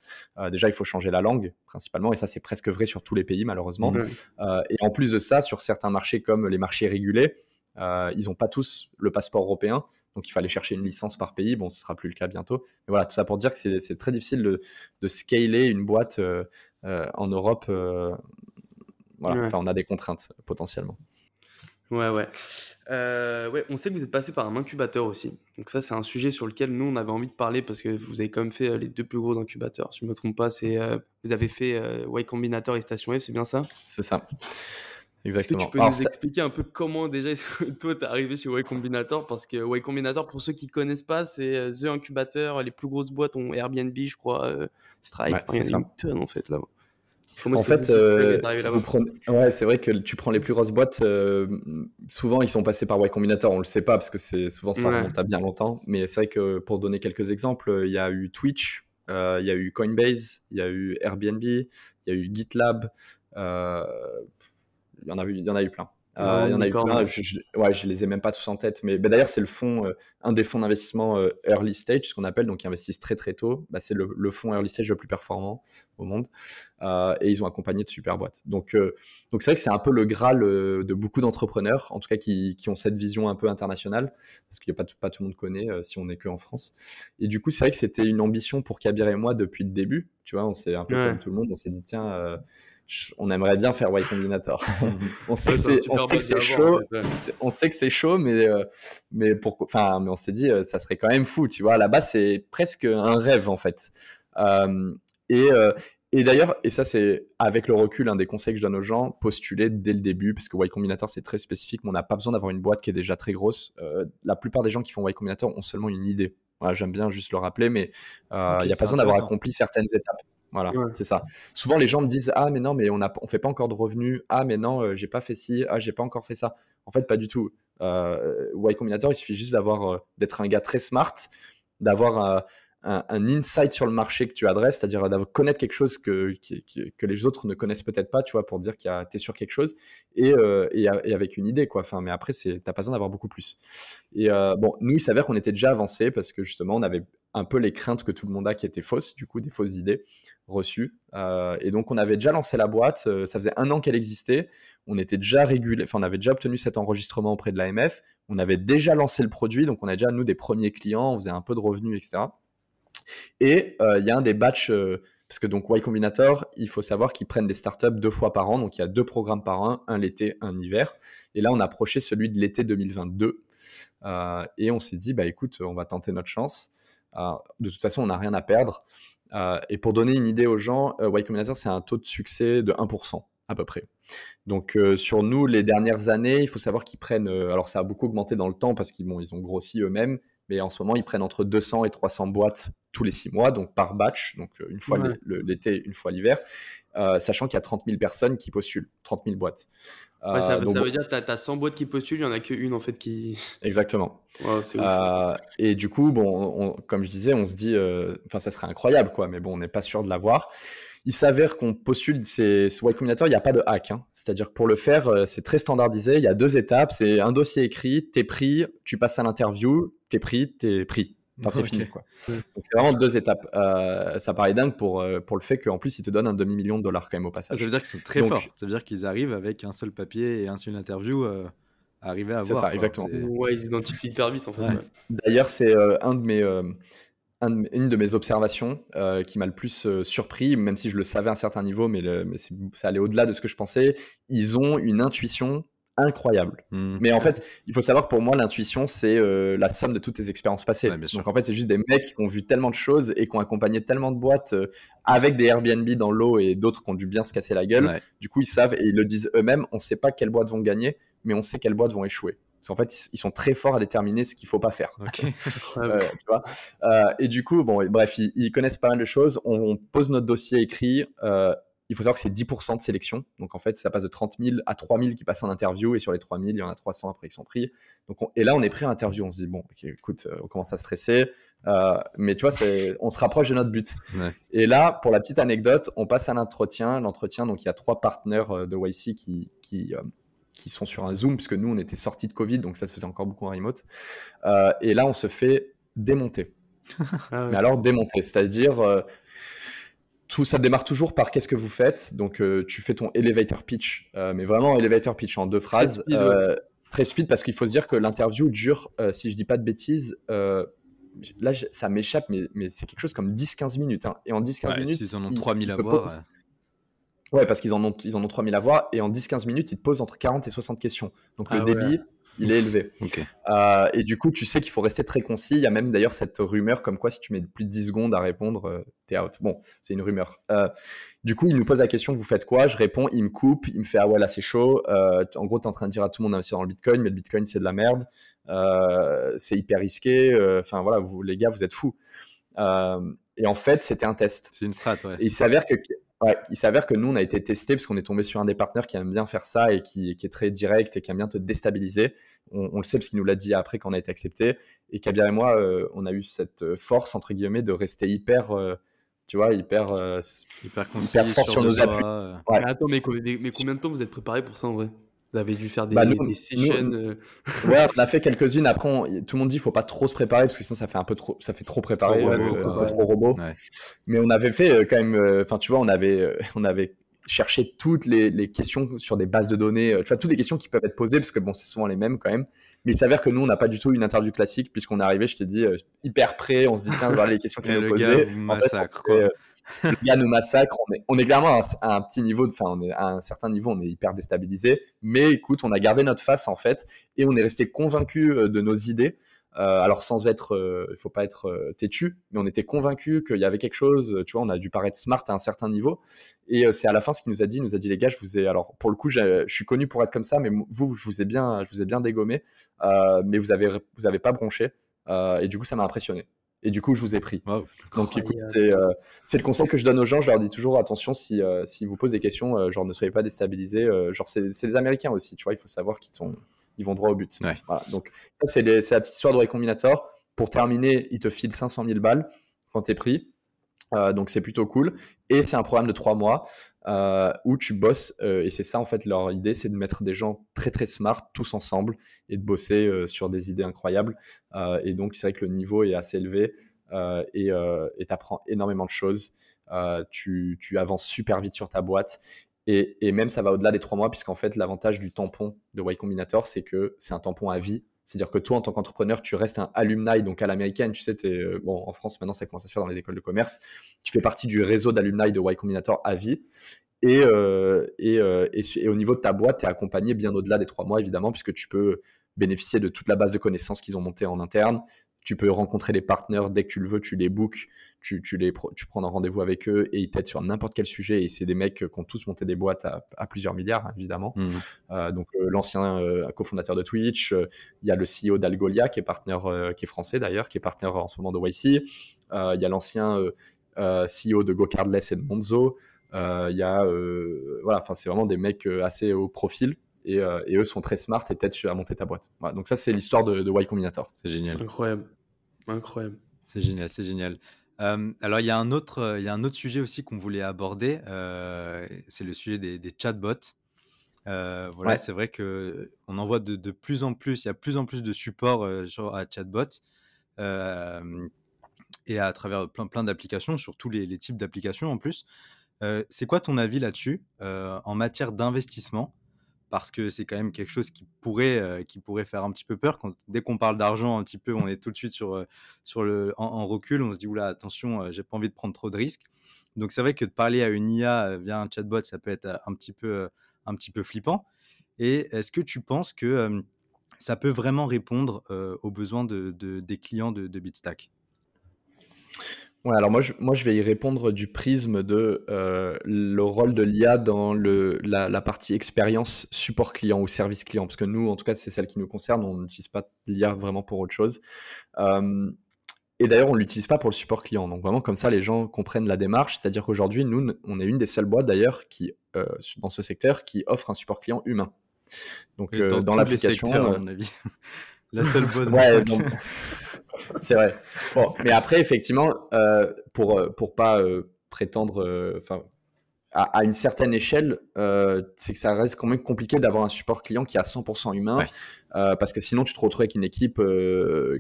déjà, il faut changer la langue, principalement, et ça, c'est presque vrai sur tous les pays, malheureusement. et en plus de ça, sur certains marchés comme les marchés régulés, euh, ils n'ont pas tous le passeport européen, donc il fallait chercher une licence par pays. Bon, ce sera plus le cas bientôt. Mais voilà, tout ça pour dire que c'est très difficile de, de, scaler une boîte euh, euh, en Europe. voilà, enfin, on a des contraintes potentiellement. Ouais, ouais. ouais, on sait que vous êtes passé par un incubateur aussi. Donc ça, c'est un sujet sur lequel nous, on avait envie de parler parce que vous avez quand même fait les deux plus gros incubateurs. Si je ne me trompe pas, c'est vous avez fait Y Combinator et Station F, c'est bien ça? C'est ça. Exactement. Est-ce que tu peux nous expliquer un peu comment déjà toi t'es arrivé chez Y Combinator? Parce que Y Combinator, pour ceux qui connaissent pas, c'est euh, The Incubator. Les plus grosses boîtes ont Airbnb, je crois, euh, Stripe. a une tonne en fait là. Comment en fait, euh, ouais, c'est vrai que tu prends les plus grosses boîtes, souvent ils sont passés par Y Combinator, on le sait pas parce que c'est souvent ça remonte à bien longtemps. Mais c'est vrai que pour donner quelques exemples, il y a eu Twitch, il y a eu Coinbase, il y a eu Airbnb, il y a eu GitLab. Il y en a eu, il y en a eu plein. Euh, il y en a eu plein. Je, je, ouais, je les ai même pas tous en tête. Mais bah, d'ailleurs, c'est le fond, euh, un des fonds d'investissement euh, early stage, ce qu'on appelle, donc qui investissent très très tôt. Bah, c'est le, le, fonds early stage le plus performant au monde. et ils ont accompagné de super boîtes. Donc, donc c'est vrai que c'est un peu le graal de beaucoup d'entrepreneurs, en tout cas qui, qui, ont cette vision un peu internationale, parce que pas, pas tout le monde connaît si on n'est que en France. Et du coup, c'est vrai que c'était une ambition pour Kabir et moi depuis le début. Tu vois, on s'est un peu comme tout le monde, on s'est dit tiens on aimerait bien faire Y Combinator. on sait que c'est chaud, on sait que c'est chaud, mais euh, mais pourquoi Enfin, mais on s'est dit euh, ça serait quand même fou, tu vois. Là-bas, c'est presque un rêve en fait. Euh, et et d'ailleurs, et ça c'est avec le recul un des conseils que je donne aux gens, postuler dès le début, parce que Y Combinator c'est très spécifique, mais on n'a pas besoin d'avoir une boîte qui est déjà très grosse. la plupart des gens qui font Y Combinator ont seulement une idée. J'aime bien juste le rappeler, mais il n'y a pas besoin d'avoir accompli certaines étapes. Voilà, c'est ça. Souvent, les gens me disent Ah, mais non, mais on ne on fait pas encore de revenus. Ah, mais non, euh, j'ai pas fait ci. Ah, j'ai pas encore fait ça. En fait, pas du tout. Euh, y Combinator, il suffit juste d'avoir, euh, d'être un gars très smart, d'avoir un, insight sur le marché que tu adresses, c'est-à-dire de connaître quelque chose que, que les autres ne connaissent peut-être pas, tu vois, pour dire qu'il tu es sur quelque chose, et, euh, et, avec une idée, quoi. Enfin, mais après, tu n'as pas besoin d'avoir beaucoup plus. Et bon, nous, il s'avère qu'on était déjà avancé parce que justement, on avait un peu les craintes que tout le monde a qui étaient fausses, du coup, des fausses idées reçues. Euh, et donc, on avait déjà lancé la boîte, euh, ça faisait un an qu'elle existait, on était déjà régulé, enfin, on avait déjà obtenu cet enregistrement auprès de l'AMF, on avait déjà lancé le produit, donc on a déjà, nous, des premiers clients, on faisait un peu de revenus, etc. Et euh, il y a un des batchs, parce que donc Y Combinator, il faut savoir qu'ils prennent des startups deux fois par an, donc il y a deux programmes par an, un l'été, un hiver. Et là, on a approché celui de l'été 2022. et on s'est dit, bah écoute, on va tenter notre chance. Euh, de toute façon, on n'a rien à perdre. Euh, et pour donner une idée aux gens, euh, Y Combinator, c'est un taux de succès de 1% à peu près. Donc sur nous, les dernières années, il faut savoir qu'ils prennent, alors ça a beaucoup augmenté dans le temps parce qu'ils ils ont grossi eux-mêmes, mais en ce moment, ils prennent entre 200 et 300 boîtes tous les six mois, donc par batch, donc une fois l'été, une fois l'hiver, sachant qu'il y a 30 000 personnes qui postulent, 30 000 boîtes. Ouais, ça, euh, veut dire que tu as, 100 boîtes qui postulent, il n'y en a qu'une en fait qui. Exactement. euh, et du coup, bon, comme je disais, on se dit, euh, enfin, ça serait incroyable, quoi, mais bon, on n'est pas sûr de l'avoir. Il s'avère qu'on postule ces, ce Y Combinator, il n'y a pas de hack. Hein. C'est-à-dire que pour le faire, c'est très standardisé. Il y a deux étapes. C'est un dossier écrit, tu es pris, tu passes à l'interview, tu es pris, tu es c'est fini. Quoi. Donc, c'est vraiment deux étapes. Euh, ça paraît dingue pour, euh, pour le fait qu'en plus, ils te donnent un demi-million de dollars quand même au passage. ça veut dire qu'ils sont très forts. Ça veut dire qu'ils arrivent avec un seul papier et un seul interview euh, à arriver à voir. C'est ça, exactement. Ouais, ils identifient hyper vite en fait. D'ailleurs, c'est un de mes. une de mes observations qui m'a le plus surpris, même si je le savais à un certain niveau, mais, le, mais ça allait au-delà de ce que je pensais. Ils ont une intuition incroyable. Hmm. Mais en fait, il faut savoir que pour moi, l'intuition, c'est euh, la somme de toutes tes expériences passées. Donc en fait, c'est juste des mecs qui ont vu tellement de choses et qui ont accompagné tellement de boîtes euh, avec des Airbnb dans l'eau et d'autres qui ont dû bien se casser la gueule. Du coup, ils savent et ils le disent eux-mêmes, on ne sait pas quelles boîtes vont gagner, mais on sait quelles boîtes vont échouer. Parce qu'en fait, ils sont très forts à déterminer ce qu'il faut pas faire. euh, tu vois et du coup, bon, bref, ils, ils, connaissent pas mal de choses. On, on pose notre dossier écrit. Euh, il faut savoir que c'est 10% de sélection. Donc en fait, ça passe de 30 000 à 3 000 qui passent en interview. Et sur les 3 000, il y en a 300 après qui sont pris. Donc on, et là, on est pris à interview. On se dit, bon, okay, écoute, on commence à stresser. Euh, mais tu vois, on se rapproche de notre but. Ouais. Et là, pour la petite anecdote, on passe à l'entretien. L'entretien, donc il y a trois partenaires de YC qui, qui, euh, qui sont sur un Zoom, puisque nous, on était sortis de Covid, donc ça se faisait encore beaucoup en remote. Euh, et là, on se fait démonter. ah ouais. Mais alors, démonter, c'est-à-dire. Euh, tout, ça démarre toujours par qu'est-ce que vous faites. Donc, euh, tu fais ton elevator pitch, mais vraiment elevator pitch en deux phrases. Très speed, ouais. très speed parce qu'il faut se dire que l'interview dure, si je dis pas de bêtises, là, ça m'échappe, mais, mais c'est quelque chose comme 10-15 minutes. Hein. Et en 10-15 ouais, minutes. Ils en ont 3000 à voir. Pose... Ouais. ouais, parce qu'ils en ont, ils en ont 3000 à voir. Et en 10-15 minutes, ils te posent entre 40 et 60 questions. Donc ah, le ouais. débit, il est élevé. okay. euh, et du coup, tu sais qu'il faut rester très concis. Il y a même d'ailleurs cette rumeur comme quoi si tu mets plus de 10 secondes à répondre, euh, t'es out. Bon, c'est une rumeur. Euh, du coup, il nous pose la question vous faites quoi? Je réponds, il me coupe, il me fait ah ouais là c'est chaud. En gros, tu es en train de dire à tout le monde d'investir dans le Bitcoin, mais le Bitcoin c'est de la merde. C'est hyper risqué. Enfin voilà, vous les gars, vous êtes fous. Et en fait, c'était un test. C'est une strat, ouais. Et il s'avère que, ouais, il s'avère que nous, on a été testé parce qu'on est tombé sur un des partenaires qui aime bien faire ça et qui, qui, est très direct et qui aime bien te déstabiliser. On, on le sait parce qu'il nous l'a dit après qu'on a été accepté. Et Kabir et moi, euh, on a eu cette force, entre guillemets, de rester hyper. Euh, tu vois, hyper, euh, hyper, fort sur, sur nos appuis. Ouais. Mais attends, mais, mais, mais, combien de temps vous êtes préparé pour ça en vrai? Vous avez dû faire des, bah nous, des sessions. Nous, euh... ouais, on a fait quelques-unes. Après, on, tout le monde dit qu'il faut pas trop se préparer parce que sinon ça fait un peu trop, ça fait trop préparé, trop robot, euh, trop robot. Ouais. Mais on avait fait euh, quand même. Enfin, tu vois, on avait, on avait cherché toutes les, les, questions sur des bases de données. Tu vois, toutes les questions qui peuvent être posées parce que bon, c'est souvent les mêmes quand même. Mais il s'avère que nous, on n'a pas du tout une interview classique puisqu'on est arrivé, je t'ai dit, hyper prêt. On se dit tiens, voilà les questions qu'il nous poser. Massacre, en fait, quoi le gars nous massacre. On est, clairement à un, petit niveau, enfin, on est à un certain niveau, on est hyper déstabilisé. Mais écoute, on a gardé notre face en fait, et on est resté convaincu de nos idées. Euh, alors sans être, euh, il faut pas être euh, têtu, mais on était convaincu qu'il y avait quelque chose. Tu vois, on a dû paraître smart à un certain niveau. Et euh, c'est à la fin ce qu'il nous a dit. Il nous a dit les gars, je vous ai, alors pour le coup, je suis connu pour être comme ça, mais vous, je vous ai bien, je vous ai bien dégommé, euh, mais vous avez, vous avez pas bronché. et du coup, ça m'a impressionné et du coup je vous ai pris. Wow. Donc écoute, c'est euh, le conseil que je donne aux gens, je leur dis toujours attention si, euh, si vous posez des questions, euh, genre ne soyez pas déstabilisés, genre c'est des Américains aussi, tu vois, il faut savoir qu'ils ils vont droit au but. Ouais. Voilà. Donc ça c'est la petite histoire de Way Combinator. Pour terminer, ils te filent 500 000 balles quand tu es pris. Euh, donc c'est plutôt cool. Et c'est un programme de trois mois euh, où tu bosses. Euh, et c'est ça en fait leur idée, c'est de mettre des gens très très smart tous ensemble et de bosser sur des idées incroyables. Et donc c'est vrai que le niveau est assez élevé et tu apprends énormément de choses. Tu, tu, avances super vite sur ta boîte. Et, et même ça va au-delà des trois mois, puisqu'en fait l'avantage du tampon de Y Combinator, c'est que c'est un tampon à vie. C'est-à-dire que toi, en tant qu'entrepreneur, tu restes un alumni, donc à l'américaine, tu sais, es, bon, en France, maintenant, ça commence à se faire dans les écoles de commerce. Tu fais partie du réseau d'alumni de Y Combinator à vie. Et, euh, euh, au niveau de ta boîte, tu es accompagné bien au-delà des trois mois, évidemment, puisque tu peux bénéficier de toute la base de connaissances qu'ils ont montée en interne. Tu peux rencontrer les partenaires dès que tu le veux, tu les bookes, tu, tu, les, tu prends un rendez-vous avec eux et ils t'aident sur n'importe quel sujet. Et c'est des mecs qui ont tous monté des boîtes à, à plusieurs milliards, évidemment. Mmh. Euh, donc, euh, l'ancien euh, cofondateur de Twitch, il y a le CEO d'Algolia qui est partenaire, qui est français d'ailleurs, qui est partenaire en ce moment de YC. Il y a l'ancien CEO de GoCardless et de Monzo. Il y a, voilà, enfin, c'est vraiment des mecs assez haut profil. Et, et, eux sont très smart et t'aident à monter ta boîte. Voilà, donc ça, c'est l'histoire de, de Y Combinator. C'est génial. Incroyable. Incroyable. C'est génial, c'est génial. Euh, alors, il y, a un autre, il y a un autre sujet aussi qu'on voulait aborder, euh, c'est le sujet des, des chatbots. Euh, voilà, ouais. c'est vrai qu'on en voit de, de, plus en plus, il y a plus en plus de support sur, à chatbot et à travers plein, plein d'applications, sur tous les, les types d'applications en plus. c'est quoi ton avis là-dessus en matière d'investissement? Parce que c'est quand même quelque chose qui pourrait, euh, qui pourrait faire un petit peu peur. Quand, dès qu'on parle d'argent un petit peu, on est tout de suite sur, euh, le, en, recul. On se dit, attention, euh, j'ai pas envie de prendre trop de risques. Donc c'est vrai que de parler à une IA via un chatbot, ça peut être un petit peu, un petit peu flippant. Et est-ce que tu penses que ça peut vraiment répondre aux besoins de, de, des clients de, de Bitstack? Ouais, alors moi je, moi, je vais y répondre du prisme de euh, le rôle de l'IA dans le, la, partie expérience support client ou service client. Parce que nous, en tout cas, c'est celle qui nous concerne. On n'utilise pas l'IA vraiment pour autre chose. Euh, et d'ailleurs, on ne l'utilise pas pour le support client. Donc vraiment, comme ça, les gens comprennent la démarche. C'est-à-dire qu'aujourd'hui, nous, on est une des seules boîtes d'ailleurs qui, euh, dans ce secteur, qui offre un support client humain. Donc dans, l'application, à mon avis. la seule boîte. ouais, c'est vrai. Bon, mais après, effectivement, euh, pour euh, pour pas euh, prétendre, enfin, à, une certaine échelle, c'est que ça reste quand même compliqué d'avoir un support client qui est à 100% humain, parce que sinon tu te retrouves avec une équipe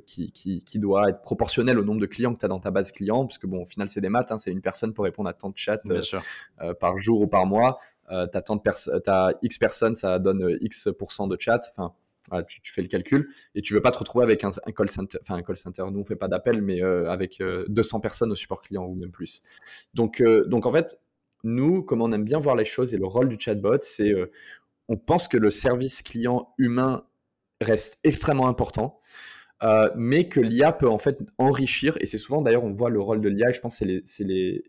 qui, qui, qui, doit être proportionnelle au nombre de clients que tu as dans ta base client, parce que bon, au final, c'est des maths, hein, c'est une personne pour répondre à tant de chats par jour ou par mois. tu as, X personnes, ça donne X% de chat. Enfin, tu, fais le calcul et tu veux pas te retrouver avec un, call center. Nous on fait pas d'appel, mais euh, avec 200 euh, personnes au support client ou même plus. Donc, euh, donc en fait, nous, comme on aime bien voir les choses et le rôle du chatbot, c'est on pense que le service client humain reste extrêmement important. mais que l'IA peut en fait enrichir, et c'est souvent d'ailleurs on voit le rôle de l'IA, et je pense que c'est les,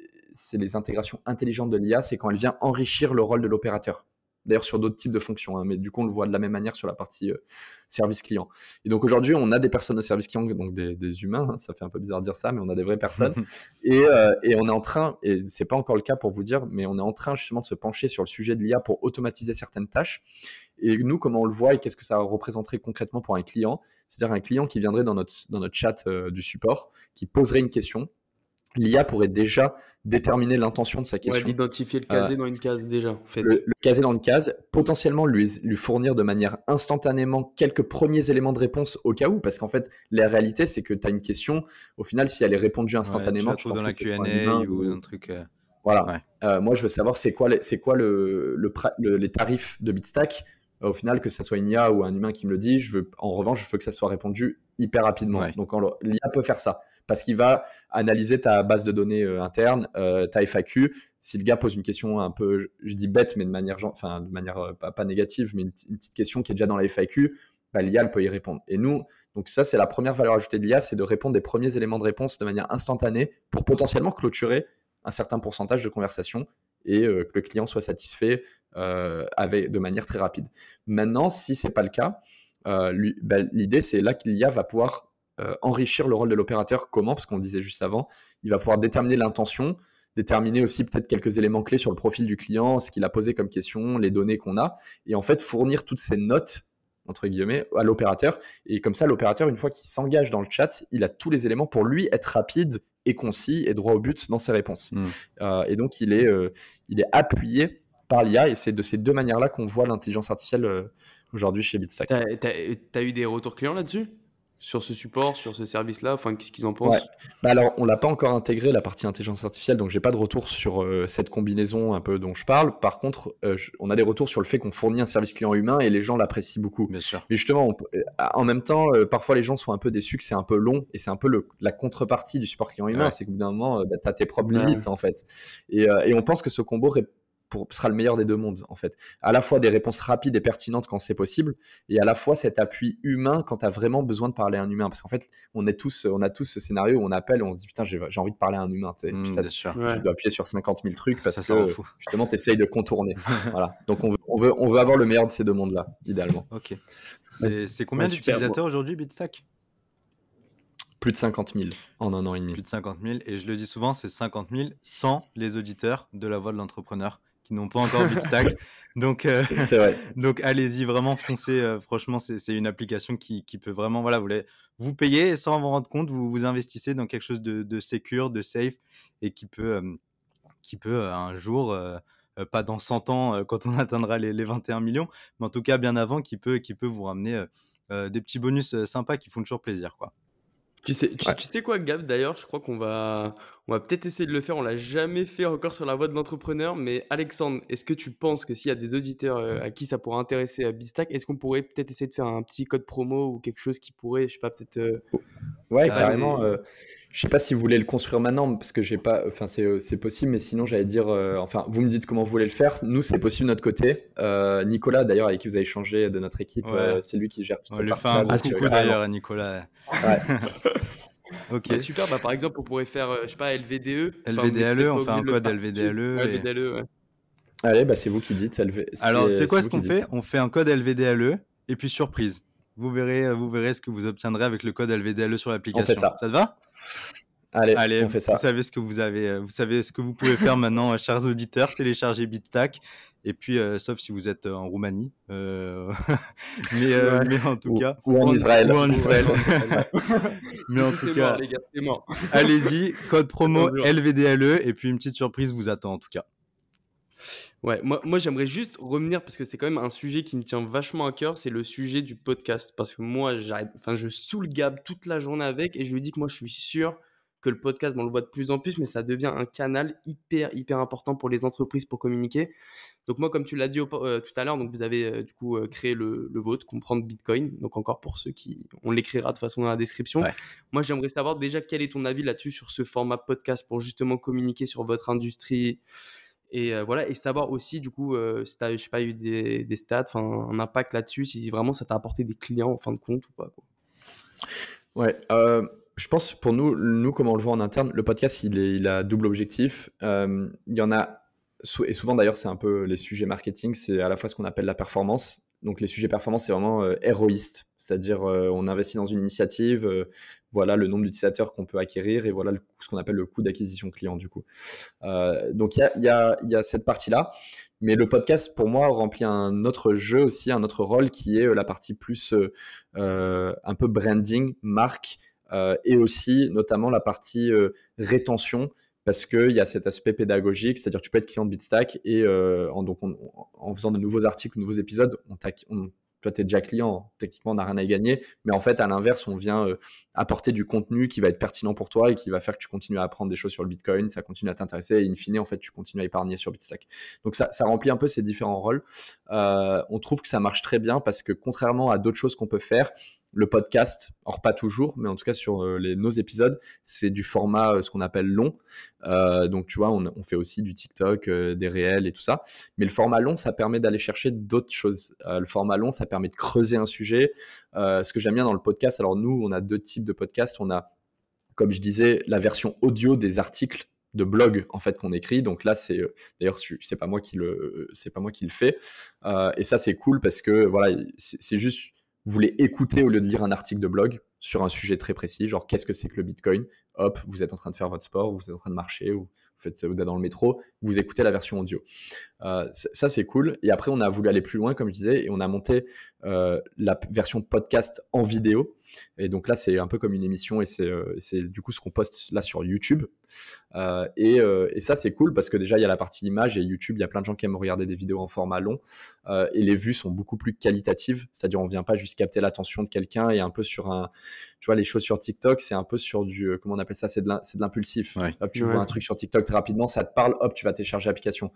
les, les intégrations intelligentes de l'IA, c'est quand elle vient enrichir le rôle de l'opérateur d'ailleurs sur d'autres types de fonctions, hein, mais du coup on le voit de la même manière sur la partie euh, service client. Et donc aujourd'hui on a des personnes de service client, donc des, humains, hein, ça fait un peu bizarre de dire ça, mais on a des vraies personnes, euh, et, on est en train, et c'est pas encore le cas pour vous dire, mais on est en train justement de se pencher sur le sujet de l'IA pour automatiser certaines tâches. Et nous, comment on le voit et qu'est-ce que ça représenterait concrètement pour un client? C'est-à-dire un client qui viendrait dans notre, dans notre chat euh, du support, qui poserait une question, l'IA pourrait déjà déterminer l'intention de sa question. Ouais, identifier le casé euh, dans une case déjà. En fait. le, casé dans une case, potentiellement lui, lui fournir de manière instantanément quelques premiers éléments de réponse au cas où, parce qu'en fait, la réalité, c'est que tu as une question, au final, si elle est répondue instantanément, tu, dans la Q&A ou un truc... Euh, voilà. Euh, moi, je veux savoir c'est quoi, c'est quoi le, le, les tarifs de Bitstack. Au final, que ce soit une IA ou un humain qui me le dit, je veux, en revanche, je veux que ça soit répondu hyper rapidement. Donc, l'IA peut faire ça parce qu'il va analyser ta base de données euh, interne, euh, ta FAQ. Si le gars pose une question un peu, je dis bête, mais de manière, enfin, de manière euh, pas, négative, mais une, petite question qui est déjà dans la FAQ, bah, l'IA peut y répondre. Et nous, donc ça, c'est la première valeur ajoutée de l'IA, c'est de répondre des premiers éléments de réponse de manière instantanée pour potentiellement clôturer un certain pourcentage de conversation et que le client soit satisfait avec, de manière très rapide. Maintenant, si c'est pas le cas, bah, l'idée c'est là que l'IA va pouvoir euh, enrichir le rôle de l'opérateur. Comment? Parce qu'on disait juste avant, il va pouvoir déterminer l'intention, déterminer aussi peut-être quelques éléments clés sur le profil du client, ce qu'il a posé comme question, les données qu'on a, et en fait fournir toutes ces notes entre guillemets à l'opérateur. Et comme ça, l'opérateur, une fois qu'il s'engage dans le chat, il a tous les éléments pour lui être rapide et concis et droit au but dans ses réponses. Hmm. Euh, et donc, il est, euh, il est appuyé par l'IA, et c'est de ces deux manières-là qu'on voit l'intelligence artificielle aujourd'hui chez Bitstack. Tu as eu des retours clients là-dessus? Sur ce support, sur ce service-là Enfin, qu'est-ce qu'ils en pensent bah Alors, on l'a pas encore intégré la partie intelligence artificielle, donc j'ai pas de retour sur euh, cette combinaison un peu dont je parle. Par contre, euh, on a des retours sur le fait qu'on fournit un service client humain et les gens l'apprécient beaucoup. Bien sûr. Mais justement, euh, en même temps, parfois les gens sont un peu déçus que c'est un peu long et c'est un peu le, la contrepartie du support client humain, c'est qu'au bout d'un moment, bah, tu as tes propres limites en fait. Et, et, on pense que ce combo sera le meilleur des deux mondes, en fait. À la fois des réponses rapides et pertinentes quand c'est possible, et à la fois cet appui humain quand tu as vraiment besoin de parler à un humain. Parce qu'en fait, on, est tous, on a tous ce scénario où on appelle et on se dit putain, j'ai envie de parler à un humain. et puis mmh, ça, sûr. Tu dois appuyer sur 50 000 trucs parce que justement, tu essayes de contourner. voilà. Donc, on veut, on, veut, on veut avoir le meilleur de ces deux mondes-là, idéalement. Ok. C'est combien d'utilisateurs aujourd'hui, Bitstack? Plus de 50 000 en un an et demi. Plus de 50 000. Et je le dis souvent, c'est 50 000 sans les auditeurs de la voix de l'entrepreneur qui n'ont pas encore Bitstack. donc, euh, donc allez-y, vraiment foncez. Euh, franchement, c'est une application qui, qui, peut vraiment, voilà, vous, vous payez et sans vous rendre compte, vous vous investissez dans quelque chose de, de secure, de safe et qui peut, euh, qui peut un jour, pas dans 100 ans quand on atteindra les, les, 21 millions, mais en tout cas bien avant, qui peut, qui peut vous ramener des petits bonus sympas qui font toujours plaisir, quoi. Tu sais, tu, sais quoi, Gab, d'ailleurs, je crois qu'on va, on va peut-être essayer de le faire. On l'a jamais fait encore sur la voie de l'entrepreneur. Mais Alexandre, est-ce que tu penses que s'il y a des auditeurs euh, à qui ça pourrait intéresser à Bistack, est-ce qu'on pourrait peut-être essayer de faire un petit code promo ou quelque chose qui pourrait, je sais pas, peut-être. Euh, ouais, carrément. Euh, je sais pas si vous voulez le construire maintenant, parce que j'ai pas, enfin c'est, c'est possible, mais sinon j'allais dire, enfin vous me dites comment vous voulez le faire. Nous c'est possible de notre côté. Nicolas d'ailleurs avec qui vous avez changé de notre équipe, c'est lui qui gère toute On lui fait un coucou d'ailleurs à Nicolas. Ouais. Ok. super. Bah, par exemple, on pourrait faire, je sais pas, LVDE. LVDLE, on, fait un code LVDLE. Et... LVDLE, ouais. Allez, bah, c'est vous qui dites. Alors, tu sais quoi ce qu'on fait? On fait un code LVDLE et puis surprise. Vous verrez, vous verrez ce que vous obtiendrez avec le code LVDLE sur l'application. Ça. ça te va? Allez, Allez, on fait ça. Vous savez ce que vous avez, euh, vous savez ce que vous pouvez faire maintenant, chers auditeurs, télécharger BitStack. Et puis, euh, sauf si vous êtes euh, en Roumanie, euh... mais, mais, en tout cas, ou en Israël, ou en Israël. mais en tout cas, allez-y, code promo LVDLE et puis une petite surprise vous attend en tout cas. Ouais, moi, moi j'aimerais juste revenir parce que c'est quand même un sujet qui me tient vachement à cœur, c'est le sujet du podcast. Parce que moi, j'arrête, enfin, je saoule Gab toute la journée avec et je lui dis que moi, je suis sûr que le podcast, on le voit de plus en plus, mais ça devient un canal hyper, hyper important pour les entreprises pour communiquer. Donc moi, comme tu l'as dit euh, tout à l'heure, donc vous avez euh, du coup euh, créé le, le, vôtre, comprendre Bitcoin. Donc encore pour ceux qui, on l'écrira de toute façon dans la description. Moi, j'aimerais savoir déjà quel est ton avis là-dessus sur ce format podcast pour justement communiquer sur votre industrie, et voilà, et savoir aussi, du coup, si tu as, je sais pas, eu des, des stats, un impact là-dessus, si vraiment ça t'a apporté des clients en fin de compte ou pas. Ouais, je pense pour nous, nous, comment on le voit en interne, le podcast, il a double objectif. il y en a, et souvent d'ailleurs, c'est un peu les sujets marketing, c'est à la fois ce qu'on appelle la performance. Donc les sujets performance, c'est vraiment héroïste, c'est-à-dire on investit dans une initiative, voilà le nombre d'utilisateurs qu'on peut acquérir et voilà ce qu'on appelle le coût d'acquisition client du coup. Euh, donc il y a, cette partie-là, mais le podcast pour moi remplit un autre jeu aussi, un autre rôle qui est euh, la partie plus euh, un peu branding, marque et aussi notamment la partie rétention parce qu'il y a cet aspect pédagogique, c'est-à-dire tu peux être client de Bitstack et en, donc en faisant de nouveaux articles, de nouveaux épisodes, on, on toi, tu es déjà client, techniquement, on n'a rien à y gagner. Mais en fait, à l'inverse, on vient euh, apporter du contenu qui va être pertinent pour toi et qui va faire que tu continues à apprendre des choses sur le Bitcoin, ça continue à t'intéresser et in fine, en fait, tu continues à épargner sur Bitstack. Donc, ça, ça remplit un peu ces différents rôles. Euh, on trouve que ça marche très bien parce que contrairement à d'autres choses qu'on peut faire, le podcast, or pas toujours, mais en tout cas sur euh, les, nos épisodes, c'est du format ce qu'on appelle long. donc tu vois, on, on, fait aussi du TikTok, des réels et tout ça. Mais le format long, ça permet d'aller chercher d'autres choses. le format long, ça permet de creuser un sujet. ce que j'aime bien dans le podcast, alors nous, on a deux types de podcasts. On a, comme je disais, la version audio des articles de blog en fait qu'on écrit. Donc là, c'est d'ailleurs c'est pas moi qui le c'est pas moi qui le fais. et ça c'est cool parce que voilà, c'est juste vous voulez écouter au lieu de lire un article de blog sur un sujet très précis, genre qu'est-ce que c'est que le Bitcoin? Hop, vous êtes en train de faire votre sport, vous êtes en train de marcher, ou faites, vous êtes dans le métro, vous écoutez la version audio. Euh, ça, c'est cool. Et après, on a voulu aller plus loin, comme je disais, et on a monté euh, la version podcast en vidéo. Et donc là, c'est un peu comme une émission, et c'est euh, du coup ce qu'on poste là sur YouTube. Et, et, ça, c'est cool parce que déjà, il y a la partie image, et YouTube, il y a plein de gens qui aiment regarder des vidéos en format long, et les vues sont beaucoup plus qualitatives. C'est-à-dire, on vient pas juste capter l'attention de quelqu'un et un peu sur un tu vois, les choses sur TikTok, c'est un peu sur du, euh, comment on appelle ça, c'est de l'impulsif. Hop, tu vois un truc sur TikTok très rapidement, ça te parle, hop, tu vas télécharger l'application.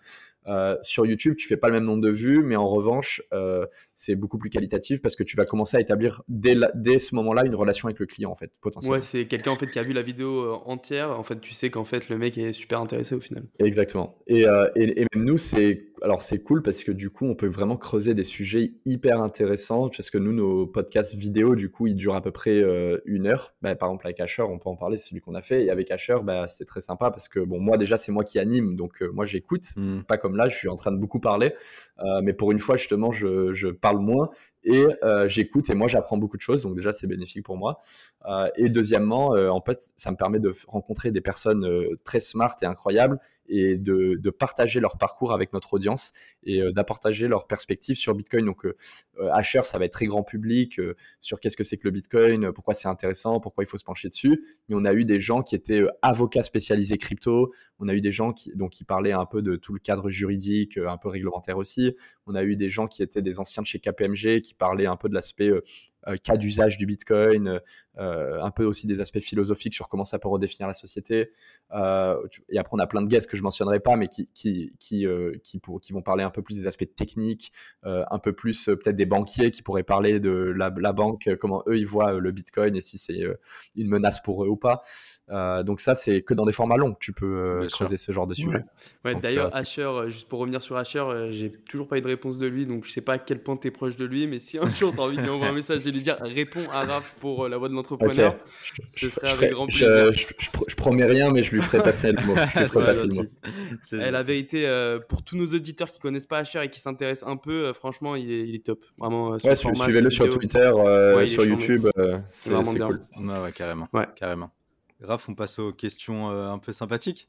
Euh, sur YouTube, tu fais pas le même nombre de vues, mais en revanche, euh, c'est beaucoup plus qualitatif parce que tu vas commencer à établir dès, dès ce moment-là une relation avec le client, en fait, potentiellement. Ouais, c'est quelqu'un en fait qui a vu la vidéo entière. En fait, tu sais qu'en fait, le mec est super intéressé au final. Exactement. Et, et, et même nous, c'est alors c'est cool parce que du coup, on peut vraiment creuser des sujets hyper intéressants parce que nous, nos podcasts vidéo, du coup, ils durent à peu près une heure. Bah, par exemple, avec Asher, on peut en parler, c'est celui qu'on a fait. Et avec Asher, bah, c'était très sympa parce que, bon, moi, déjà, c'est moi qui anime, donc euh, moi, j'écoute. Hmm. Pas comme là, je suis en train de beaucoup parler. Euh, mais pour une fois, justement, je, je parle moins et euh, j'écoute et moi, j'apprends beaucoup de choses. Donc, déjà, c'est bénéfique pour moi. et deuxièmement, en fait, ça me permet de rencontrer des personnes très smart et incroyables et de, partager leur parcours avec notre audience et euh, d'appartager leur perspective sur Bitcoin. Donc, euh, euh, Asher, ça va être très grand public sur qu'est-ce que c'est que le Bitcoin, pourquoi c'est intéressant, pourquoi il faut se pencher dessus. Mais on a eu des gens qui étaient avocats spécialisés crypto. On a eu des gens qui, donc, qui parlaient un peu de tout le cadre juridique, un peu réglementaire aussi. On a eu des gens qui étaient des anciens de chez KPMG qui parlaient un peu de l'aspect euh, cas d'usage du Bitcoin, euh, un peu aussi des aspects philosophiques sur comment ça peut redéfinir la société. Euh, et après, on a plein de guests que je mentionnerai pas, mais qui, qui, qui, qui vont parler un peu plus des aspects techniques, un peu plus peut-être des banquiers qui pourraient parler de la, la, banque, comment eux ils voient le Bitcoin et si c'est une menace pour eux ou pas. Euh, donc ça, c'est que dans des formats longs que tu peux euh, creuser ce genre de sujet. Ouais. D'ailleurs, Asher, juste pour revenir sur Asher, j'ai toujours pas eu de réponse de lui, donc je sais pas à quel point tu es proche de lui, mais si un jour tu as envie de lui envoyer un message et lui dire réponds à Raph pour la voix de l'entrepreneur, ce serait avec grand plaisir. Je, promets rien, mais je lui ferai passer le mot. passer le mot. Eh, la vérité, pour tous nos auditeurs qui connaissent pas Asher et qui s'intéressent un peu, franchement, il est, il est, top. Vraiment, ouais, suivez-le sur Twitter, sur YouTube. c'est vraiment cool. Ouais, carrément. carrément. Raph, on passe aux questions euh, un peu sympathiques.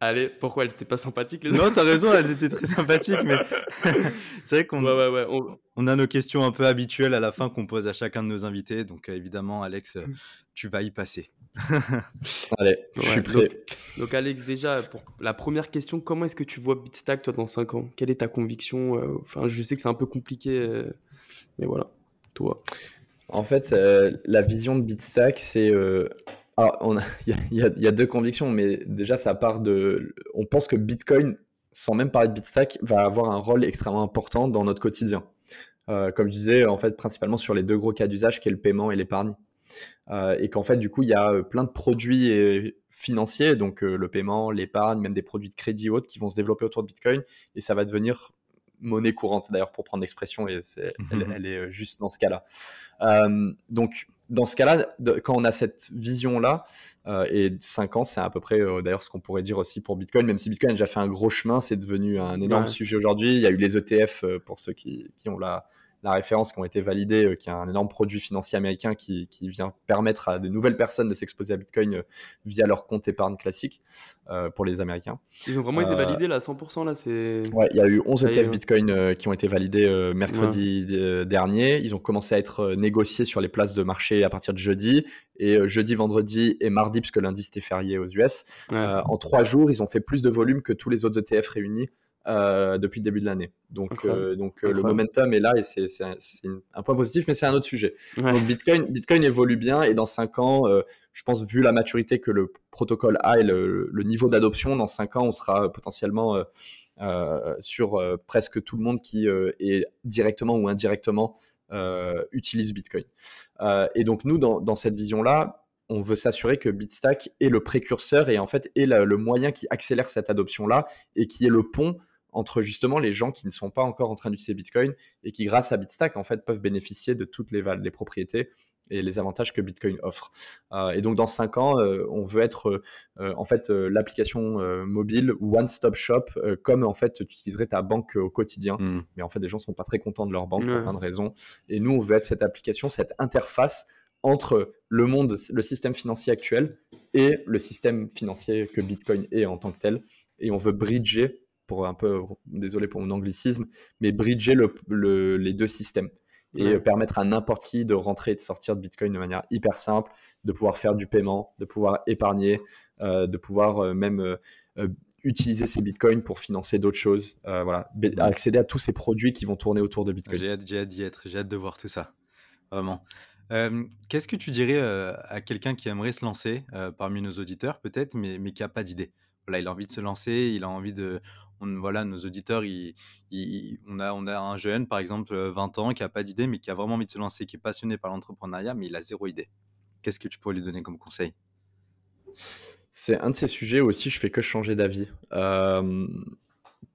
Allez, pourquoi elles étaient pas sympathiques les Non, t'as raison, elles étaient très sympathiques, mais c'est vrai qu'on on... a nos questions un peu habituelles à la fin qu'on pose à chacun de nos invités. Donc euh, évidemment, Alex, euh, tu vas y passer. Allez, je suis prêt. Donc, Alex, déjà, pour la première question, comment est-ce que tu vois Bitstack toi dans 5 ans? Quelle est ta conviction Enfin, je sais que c'est un peu compliqué, mais voilà, toi. En fait, la vision de Bitstack, c'est il y, a deux convictions, mais déjà, ça part de. On pense que Bitcoin, sans même parler de Bitstack, va avoir un rôle extrêmement important dans notre quotidien. Euh, comme je disais, en fait, principalement sur les deux gros cas d'usage, qui est le paiement et l'épargne. Euh, et qu'en fait, du coup, il y a euh, plein de produits financiers, donc le paiement, l'épargne, même des produits de crédit autres qui vont se développer autour de Bitcoin, et ça va devenir monnaie courante, d'ailleurs, pour prendre l'expression, et elle, elle, est juste dans ce cas-là. donc, dans ce cas-là, quand on a cette vision-là, euh, et 5 ans, c'est à peu près euh, d'ailleurs ce qu'on pourrait dire aussi pour Bitcoin, même si Bitcoin a déjà fait un gros chemin, c'est devenu un énorme sujet aujourd'hui. Il y a eu les ETF euh, pour ceux qui, qui ont la, la référence qui ont été validées, euh, qui est un énorme produit financier américain qui, vient permettre à de nouvelles personnes de s'exposer à Bitcoin euh, via leur compte épargne classique euh, pour les Américains. Ils ont vraiment été validés là, 100% là, c'est. Ouais, il y a eu 11 ETF Bitcoin qui ont été validés mercredi dernier. Ils ont commencé à être négociés sur les places de marché à partir de jeudi et jeudi, vendredi et mardi, puisque lundi c'était férié aux US. en trois jours, ils ont fait plus de volume que tous les autres ETF réunis euh, depuis le début de l'année. Donc, euh, donc euh, le momentum est là et c'est un point positif, mais c'est un autre sujet. Donc Bitcoin, Bitcoin évolue bien et dans 5 ans, je pense, vu la maturité que le protocole a et le, niveau d'adoption, dans 5 ans, on sera potentiellement sur presque tout le monde qui est directement ou indirectement utilise Bitcoin. et donc nous, dans, dans cette vision-là, on veut s'assurer que Bitstack est le précurseur et en fait est le moyen qui accélère cette adoption-là et qui est le pont entre justement les gens qui ne sont pas encore en train d'utiliser Bitcoin et qui, grâce à Bitstack, en fait, peuvent bénéficier de toutes les, les propriétés et les avantages que Bitcoin offre. Euh, et donc, dans cinq ans, euh, on veut être euh, en fait l'application mobile one-stop shop, comme en fait tu utiliserais ta banque au quotidien. Hmm. Mais en fait, les gens sont pas très contents de leur banque pour plein de raisons. Et nous, on veut être cette application, cette interface entre le monde, le système financier actuel et le système financier que Bitcoin est en tant que tel. Et on veut bridger pour un peu, désolé pour mon anglicisme, mais bridger le, les deux systèmes et permettre à n'importe qui de rentrer et de sortir de Bitcoin de manière hyper simple, de pouvoir faire du paiement, de pouvoir épargner, euh, de pouvoir euh, même euh, utiliser ces Bitcoins pour financer d'autres choses. voilà, accéder à tous ces produits qui vont tourner autour de Bitcoin. J'ai hâte, d'y être, j'ai hâte de voir tout ça, vraiment. Qu'est-ce que tu dirais à quelqu'un qui aimerait se lancer parmi nos auditeurs peut-être, mais, mais qui n'a pas d'idée? Voilà, il a envie de se lancer, il a envie de, voilà, nos auditeurs, on, a, on a un jeune, par exemple, 20 ans, qui n'a pas d'idée, mais qui a vraiment envie de se lancer, qui est passionné par l'entrepreneuriat, mais il a zéro idée. Qu'est-ce que tu pourrais lui donner comme conseil? C'est un de ces sujets où aussi je fais que changer d'avis.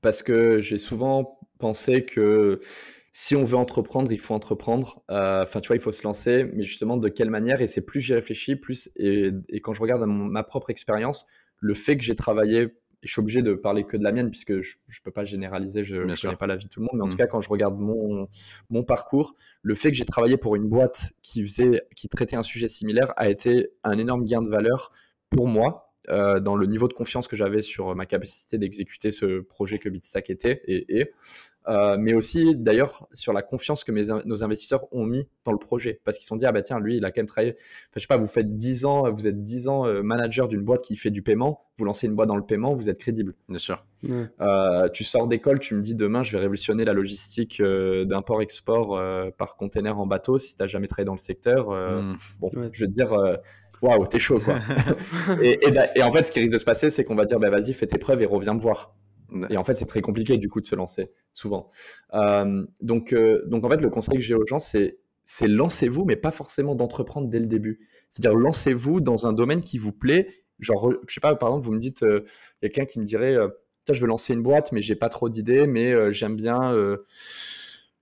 parce que j'ai souvent pensé que si on veut entreprendre, il faut entreprendre. Enfin, tu vois, il faut se lancer, mais justement, de quelle manière? Et c'est plus j'y réfléchis, plus. Et, quand je regarde ma propre expérience, le fait que j'ai travaillé je suis obligé de parler que de la mienne puisque je ne peux pas généraliser, je ne connais pas la vie de tout le monde, mais en tout mmh. cas quand je regarde mon, mon parcours, le fait que j'ai travaillé pour une boîte qui, faisait, qui traitait un sujet similaire a été un énorme gain de valeur pour moi euh, dans le niveau de confiance que j'avais sur ma capacité d'exécuter ce projet que Bitstack était et, et euh, mais aussi d'ailleurs sur la confiance que mes, nos investisseurs ont mis dans le projet. Parce qu'ils se sont dit, ah bah tiens, lui, il a quand même travaillé, enfin, je sais pas, vous faites 10 ans, vous êtes 10 ans euh, manager d'une boîte qui fait du paiement, vous lancez une boîte dans le paiement, vous êtes crédible. Bien sûr. Euh, tu sors d'école, tu me dis demain, je vais révolutionner la logistique d'import-export par container en bateau si tu n'as jamais travaillé dans le secteur. Hmm. Bon, je veux dire waouh, t'es chaud, quoi. et, bah, et, en fait, ce qui risque de se passer, c'est qu'on va dire, bah, vas-y, fais tes preuves et reviens me voir. Et en fait, c'est très compliqué du coup de se lancer, souvent. Euh, donc, euh, donc, en fait, le conseil que j'ai aux gens, c'est c'est lancez-vous, mais pas forcément d'entreprendre dès le début. C'est-à-dire lancez-vous dans un domaine qui vous plaît. Genre, je sais pas, par exemple, vous me dites, euh, quelqu'un qui me dirait, euh, je veux lancer une boîte, mais j'ai pas trop d'idées, mais j'aime bien,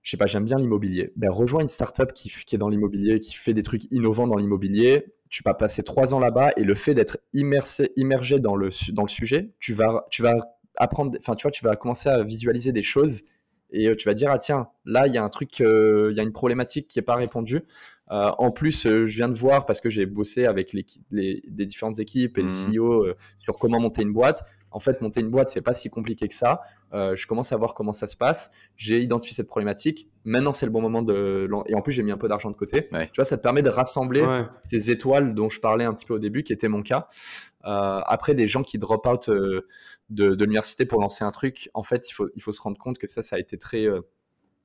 je sais pas, j'aime bien l'immobilier. Ben, rejoins une startup qui, qui est dans l'immobilier, qui fait des trucs innovants dans l'immobilier. Tu vas passer trois ans là-bas et le fait d'être immersé, immergé dans le, dans le sujet, tu vas, tu vas apprendre, enfin, tu vois, tu vas commencer à visualiser des choses et euh, tu vas dire ah tiens là il y a un truc euh, il y a une problématique qui n'est pas répondue. Euh, en plus je viens de voir parce que j'ai bossé avec les, les, différentes équipes et le mmh. CEO sur comment monter une boîte. En fait monter une boîte c'est pas si compliqué que ça. Je commence à voir comment ça se passe. J'ai identifié cette problématique. Maintenant c'est le bon moment de et en plus j'ai mis un peu d'argent de côté. Tu vois ça te permet de rassembler ces étoiles dont je parlais un petit peu au début qui était mon cas après des gens qui drop out de, l'université pour lancer un truc, en fait, il faut, il faut se rendre compte que ça, ça a été très. Euh,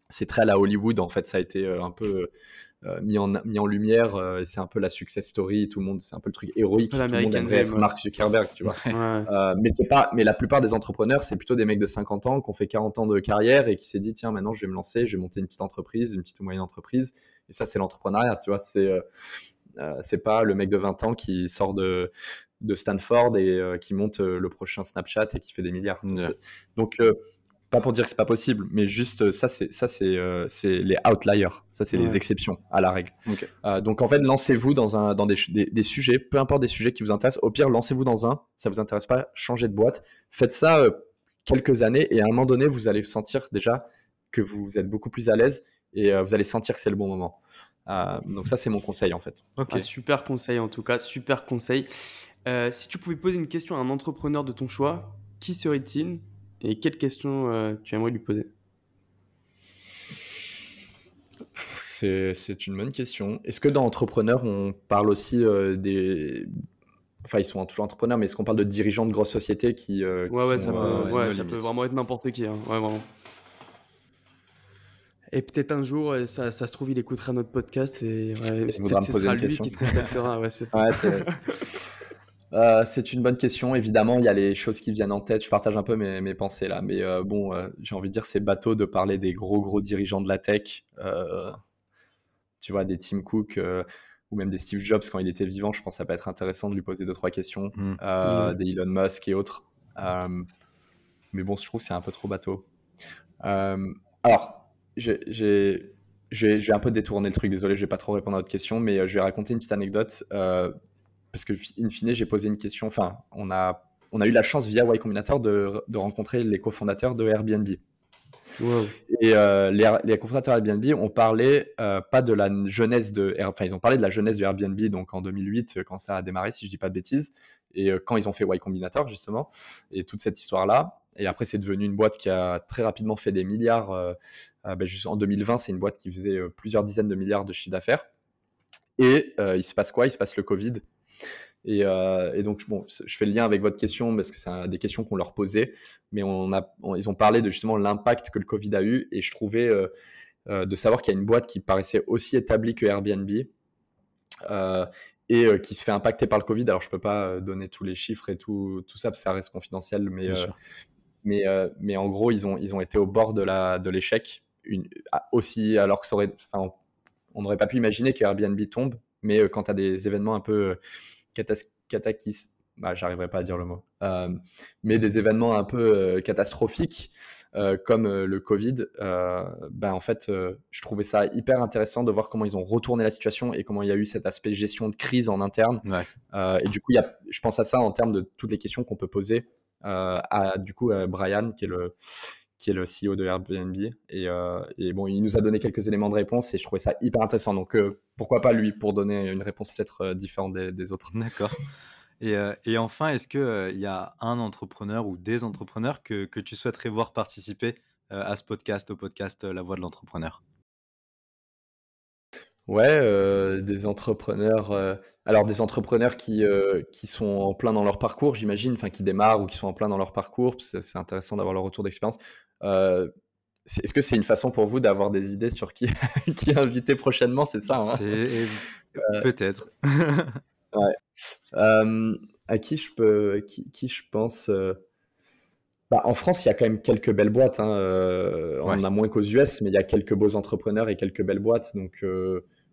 c'est très à la Hollywood, en fait, ça a été euh, un peu. Euh, mis, en, mis en lumière, c'est un peu la success story, tout le monde, c'est un peu le truc héroïque, tout le monde aimerait être Mark Zuckerberg, tu vois. mais c'est pas, mais la plupart des entrepreneurs, c'est plutôt des mecs de 50 ans qui ont fait 40 ans de carrière et qui s'est dit tiens maintenant je vais me lancer, je vais monter une petite entreprise, une petite ou moyenne entreprise. Et ça c'est l'entrepreneuriat, tu vois. C'est c'est pas le mec de 20 ans qui sort de de Stanford et euh, qui monte euh, le prochain Snapchat et qui fait des milliards. Donc, euh, pas pour dire que c'est pas possible, mais juste ça, c'est ça, c'est c'est les outliers. Ça, c'est les exceptions à la règle. donc en fait, lancez-vous dans un dans des, des, sujets, peu importe des sujets qui vous intéressent. Au pire, lancez-vous dans un. Ça vous intéresse pas, changez de boîte. Faites ça quelques années et à un moment donné, vous allez sentir déjà que vous êtes beaucoup plus à l'aise et vous allez sentir que c'est le bon moment. Donc ça, c'est mon conseil en fait. Ok, super conseil en tout cas, super conseil. Euh, si tu pouvais poser une question à un entrepreneur de ton choix, qui serait-il et quelle question euh, tu aimerais lui poser? C'est, une bonne question. Est-ce que dans entrepreneur, on parle aussi euh, des. Enfin, ils sont toujours entrepreneurs, mais est-ce qu'on parle de dirigeants de grosses sociétés qui. ouais, ouais, ça, peut, vraiment être n'importe qui. Hein. Ouais, vraiment. Et peut-être un jour, ça, ça, se trouve, il écoutera notre podcast et peut-être ce sera lui qui te contactera. Ouais, c'est ça. Euh, c'est une bonne question. Évidemment, il y a les choses qui viennent en tête. Je partage un peu mes, pensées là. Mais euh, bon, euh, j'ai envie de dire, c'est bateau de parler des gros, gros dirigeants de la tech. tu vois, des Tim Cook ou même des Steve Jobs quand il était vivant. Je pense que ça peut être intéressant de lui poser deux, trois questions. Mmh. Mmh. Des Elon Musk et autres. mais bon, je trouve que c'est un peu trop bateau. alors, j'ai je vais, un peu détourner le truc, désolé, je vais pas trop répondre à votre question, mais je vais raconter une petite anecdote parce que, in fine, j'ai posé une question. Enfin, on a, on a eu la chance via Y Combinator de, de rencontrer les cofondateurs de Airbnb. Et euh, les, les, cofondateurs Airbnb ont parlé euh, pas de la jeunesse de, enfin ils ont parlé de la jeunesse de Airbnb donc en 2008 quand ça a démarré si je dis pas de bêtises et euh, quand ils ont fait Y Combinator justement et toute cette histoire là et après c'est devenu une boîte qui a très rapidement fait des milliards. Ben, juste en 2020 c'est une boîte qui faisait plusieurs dizaines de milliards de chiffre d'affaires. Et il se passe quoi? Il se passe le Covid. Euh, et, donc, bon, je fais le lien avec votre question parce que c'est des questions qu'on leur posait, mais on a, ils ont parlé de justement l'impact que le Covid a eu, et je trouvais euh, euh, de savoir qu'il y a une boîte qui paraissait aussi établie que Airbnb et qui se fait impacter par le Covid. Alors, je peux pas donner tous les chiffres et tout, tout ça parce que ça reste confidentiel, mais, mais, mais en gros, ils ont, ils ont été au bord de la de l'échec, aussi alors que ça aurait, on n'aurait pas pu imaginer que Airbnb tombe, mais quand tu as des événements un peu catakis, bah, j'arriverai pas à dire le mot, euh, mais des événements un peu euh, catastrophiques euh, comme le Covid, ben en fait, je trouvais ça hyper intéressant de voir comment ils ont retourné la situation et comment il y a eu cet aspect gestion de crise en interne. et du coup, y a, je pense à ça en termes de toutes les questions qu'on peut poser à du coup Brian, qui est le qui est le CEO de Airbnb. Euh, et, bon, il nous a donné quelques éléments de réponse et je trouvais ça hyper intéressant. Donc, euh, pourquoi pas lui pour donner une réponse peut-être euh, différente des, autres. D'accord. Et, et, enfin, est-ce qu'il y a un entrepreneur ou des entrepreneurs que, que tu souhaiterais voir participer à ce podcast, au podcast La Voix de l'entrepreneur? Ouais, des entrepreneurs. alors, des entrepreneurs qui, qui sont en plein dans leur parcours, j'imagine, enfin qui démarrent ou qui sont en plein dans leur parcours. C'est intéressant d'avoir leur retour d'expérience. Euh, est-ce que c'est une façon pour vous d'avoir des idées sur qui, qui inviter prochainement C'est ça hein? Euh, Peut-être. ouais. Euh, à qui je peux, qui, qui je pense bah, en France, il y a quand même quelques belles boîtes. Hein, on en a moins qu'aux US, mais il y a quelques beaux entrepreneurs et quelques belles boîtes. Donc,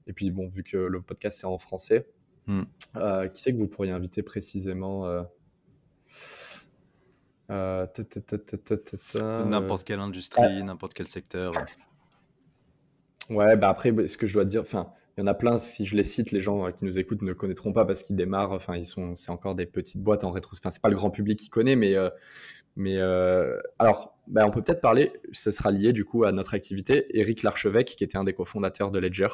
et puis, bon, vu que le podcast est en français, hmm. qui sait que vous pourriez inviter précisément N'importe quelle industrie, n'importe quel secteur. Ouais, bah après, ce que je dois dire, enfin, il y en a plein, si je les cite, les gens euh, qui nous écoutent ne connaîtront pas parce qu'ils démarrent, enfin, ils sont, c'est encore des petites boîtes en rétro, enfin, c'est pas le grand public qui connaît, mais, euh, mais euh, alors, bah, on peut peut-être parler, ce sera lié du coup à notre activité, Eric Larchevêque, qui était un des cofondateurs de Ledger,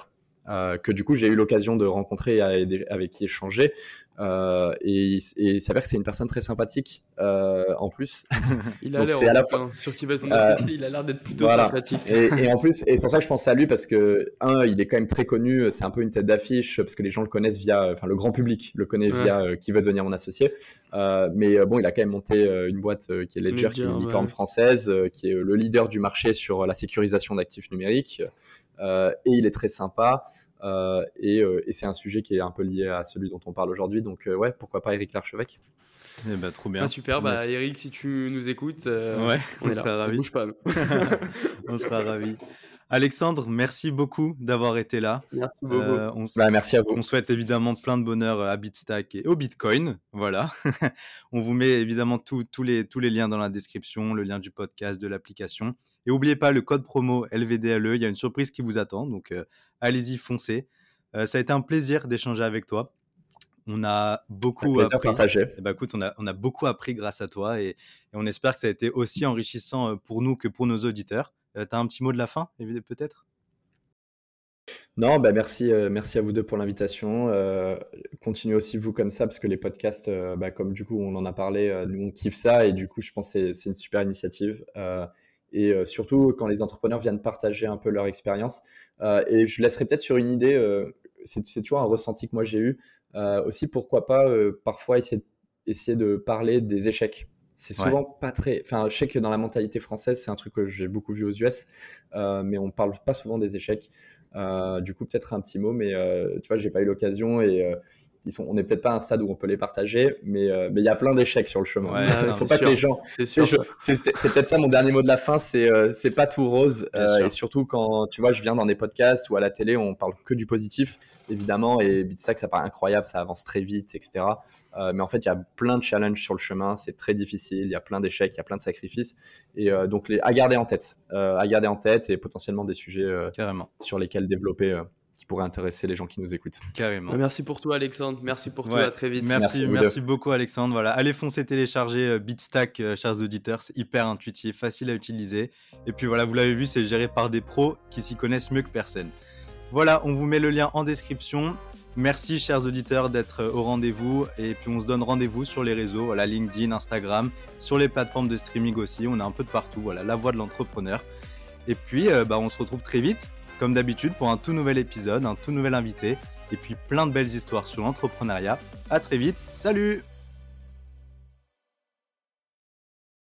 que du coup j'ai eu l'occasion de rencontrer et avec qui échanger. Euh, et, il s'avère que c'est une personne très sympathique euh, en plus. il a l'air, à la fois... sur qui va euh, il a l'air d'être plutôt sympathique. Et, en plus, et c'est pour ça que je pense à lui parce que un, il est quand même très connu, c'est un peu une tête d'affiche parce que les gens le connaissent via, enfin le grand public le connaît via qui veut devenir mon associé. mais bon, il a quand même monté une boîte qui est Ledger, qui est une licorne française, qui est le leader du marché sur la sécurisation d'actifs numériques. Et il est très sympa. Euh, euh, et, c'est un sujet qui est un peu lié à celui dont on parle aujourd'hui. Donc, euh, ouais, pourquoi pas Eric Larchevêque eh ben, trop bien. Ah, super, bah, Eric, si tu nous écoutes, ouais, on, sera ravis. bouge pas. on sera ravis. Alexandre, merci beaucoup d'avoir été là. Merci beaucoup. on, bah, merci à vous. On souhaite évidemment plein de bonheur à Bitstack et au Bitcoin. Voilà. on vous met évidemment tous les, tous les liens dans la description, le lien du podcast, de l'application. Et n'oubliez pas le code promo LVDLE, il y a une surprise qui vous attend, donc euh, allez-y, foncez. Euh, ça a été un plaisir d'échanger avec toi. On a beaucoup un appris. Partagé. Eh ben, écoute, on a, on a beaucoup appris grâce à toi et, on espère que ça a été aussi enrichissant euh, pour nous que pour nos auditeurs. Tu as un petit mot de la fin, peut-être? Non, bah merci, merci à vous deux pour l'invitation. continuez aussi vous comme ça, parce que les podcasts, bah, comme du coup on en a parlé, nous on kiffe ça et du coup je pense que c'est une super initiative et euh, surtout quand les entrepreneurs viennent partager un peu leur expérience. Euh, et je laisserai peut-être sur une idée, euh, c'est toujours un ressenti que moi j'ai eu, aussi pourquoi pas parfois essayer de parler des échecs. C'est souvent pas très. Enfin, je sais que dans la mentalité française, c'est un truc que j'ai beaucoup vu aux US, mais on parle pas souvent des échecs. du coup, peut-être un petit mot, mais tu vois, j'ai pas eu l'occasion et sont, on n'est peut-être pas à un stade où on peut les partager, mais euh, mais il y a plein d'échecs sur le chemin. Il ne faut pas que les gens. C'est peut-être ça mon dernier mot de la fin, c'est euh, c'est pas tout rose. Euh, et surtout quand tu vois, je viens dans des podcasts ou à la télé, on parle que du positif, évidemment, et Bitstack ça paraît incroyable, ça avance très vite, etc. mais en fait, il y a plein de challenges sur le chemin, c'est très difficile, il y a plein d'échecs, il y a plein de sacrifices, et donc les, à garder en tête, à garder en tête, et potentiellement des sujets sur lesquels développer qui pourrait intéresser les gens qui nous écoutent. Carrément. Bah, merci pour toi, Alexandre. Merci pour toi. À très vite. Merci, merci, beaucoup, Alexandre. Voilà, allez foncer télécharger euh, Bitstack, euh, chers auditeurs. C'est hyper intuitif, facile à utiliser. Et puis voilà, vous l'avez vu, c'est géré par des pros qui s'y connaissent mieux que personne. Voilà, on vous met le lien en description. Merci, chers auditeurs, d'être euh, au rendez-vous. Et puis, on se donne rendez-vous sur les réseaux, voilà, LinkedIn, Instagram, sur les plateformes de streaming aussi. On est un peu de partout. Voilà, la voix de l'entrepreneur. Et puis, bah, on se retrouve très vite comme d'habitude pour un tout nouvel épisode, un tout nouvel invité, et puis plein de belles histoires sur l'entrepreneuriat. À très vite, salut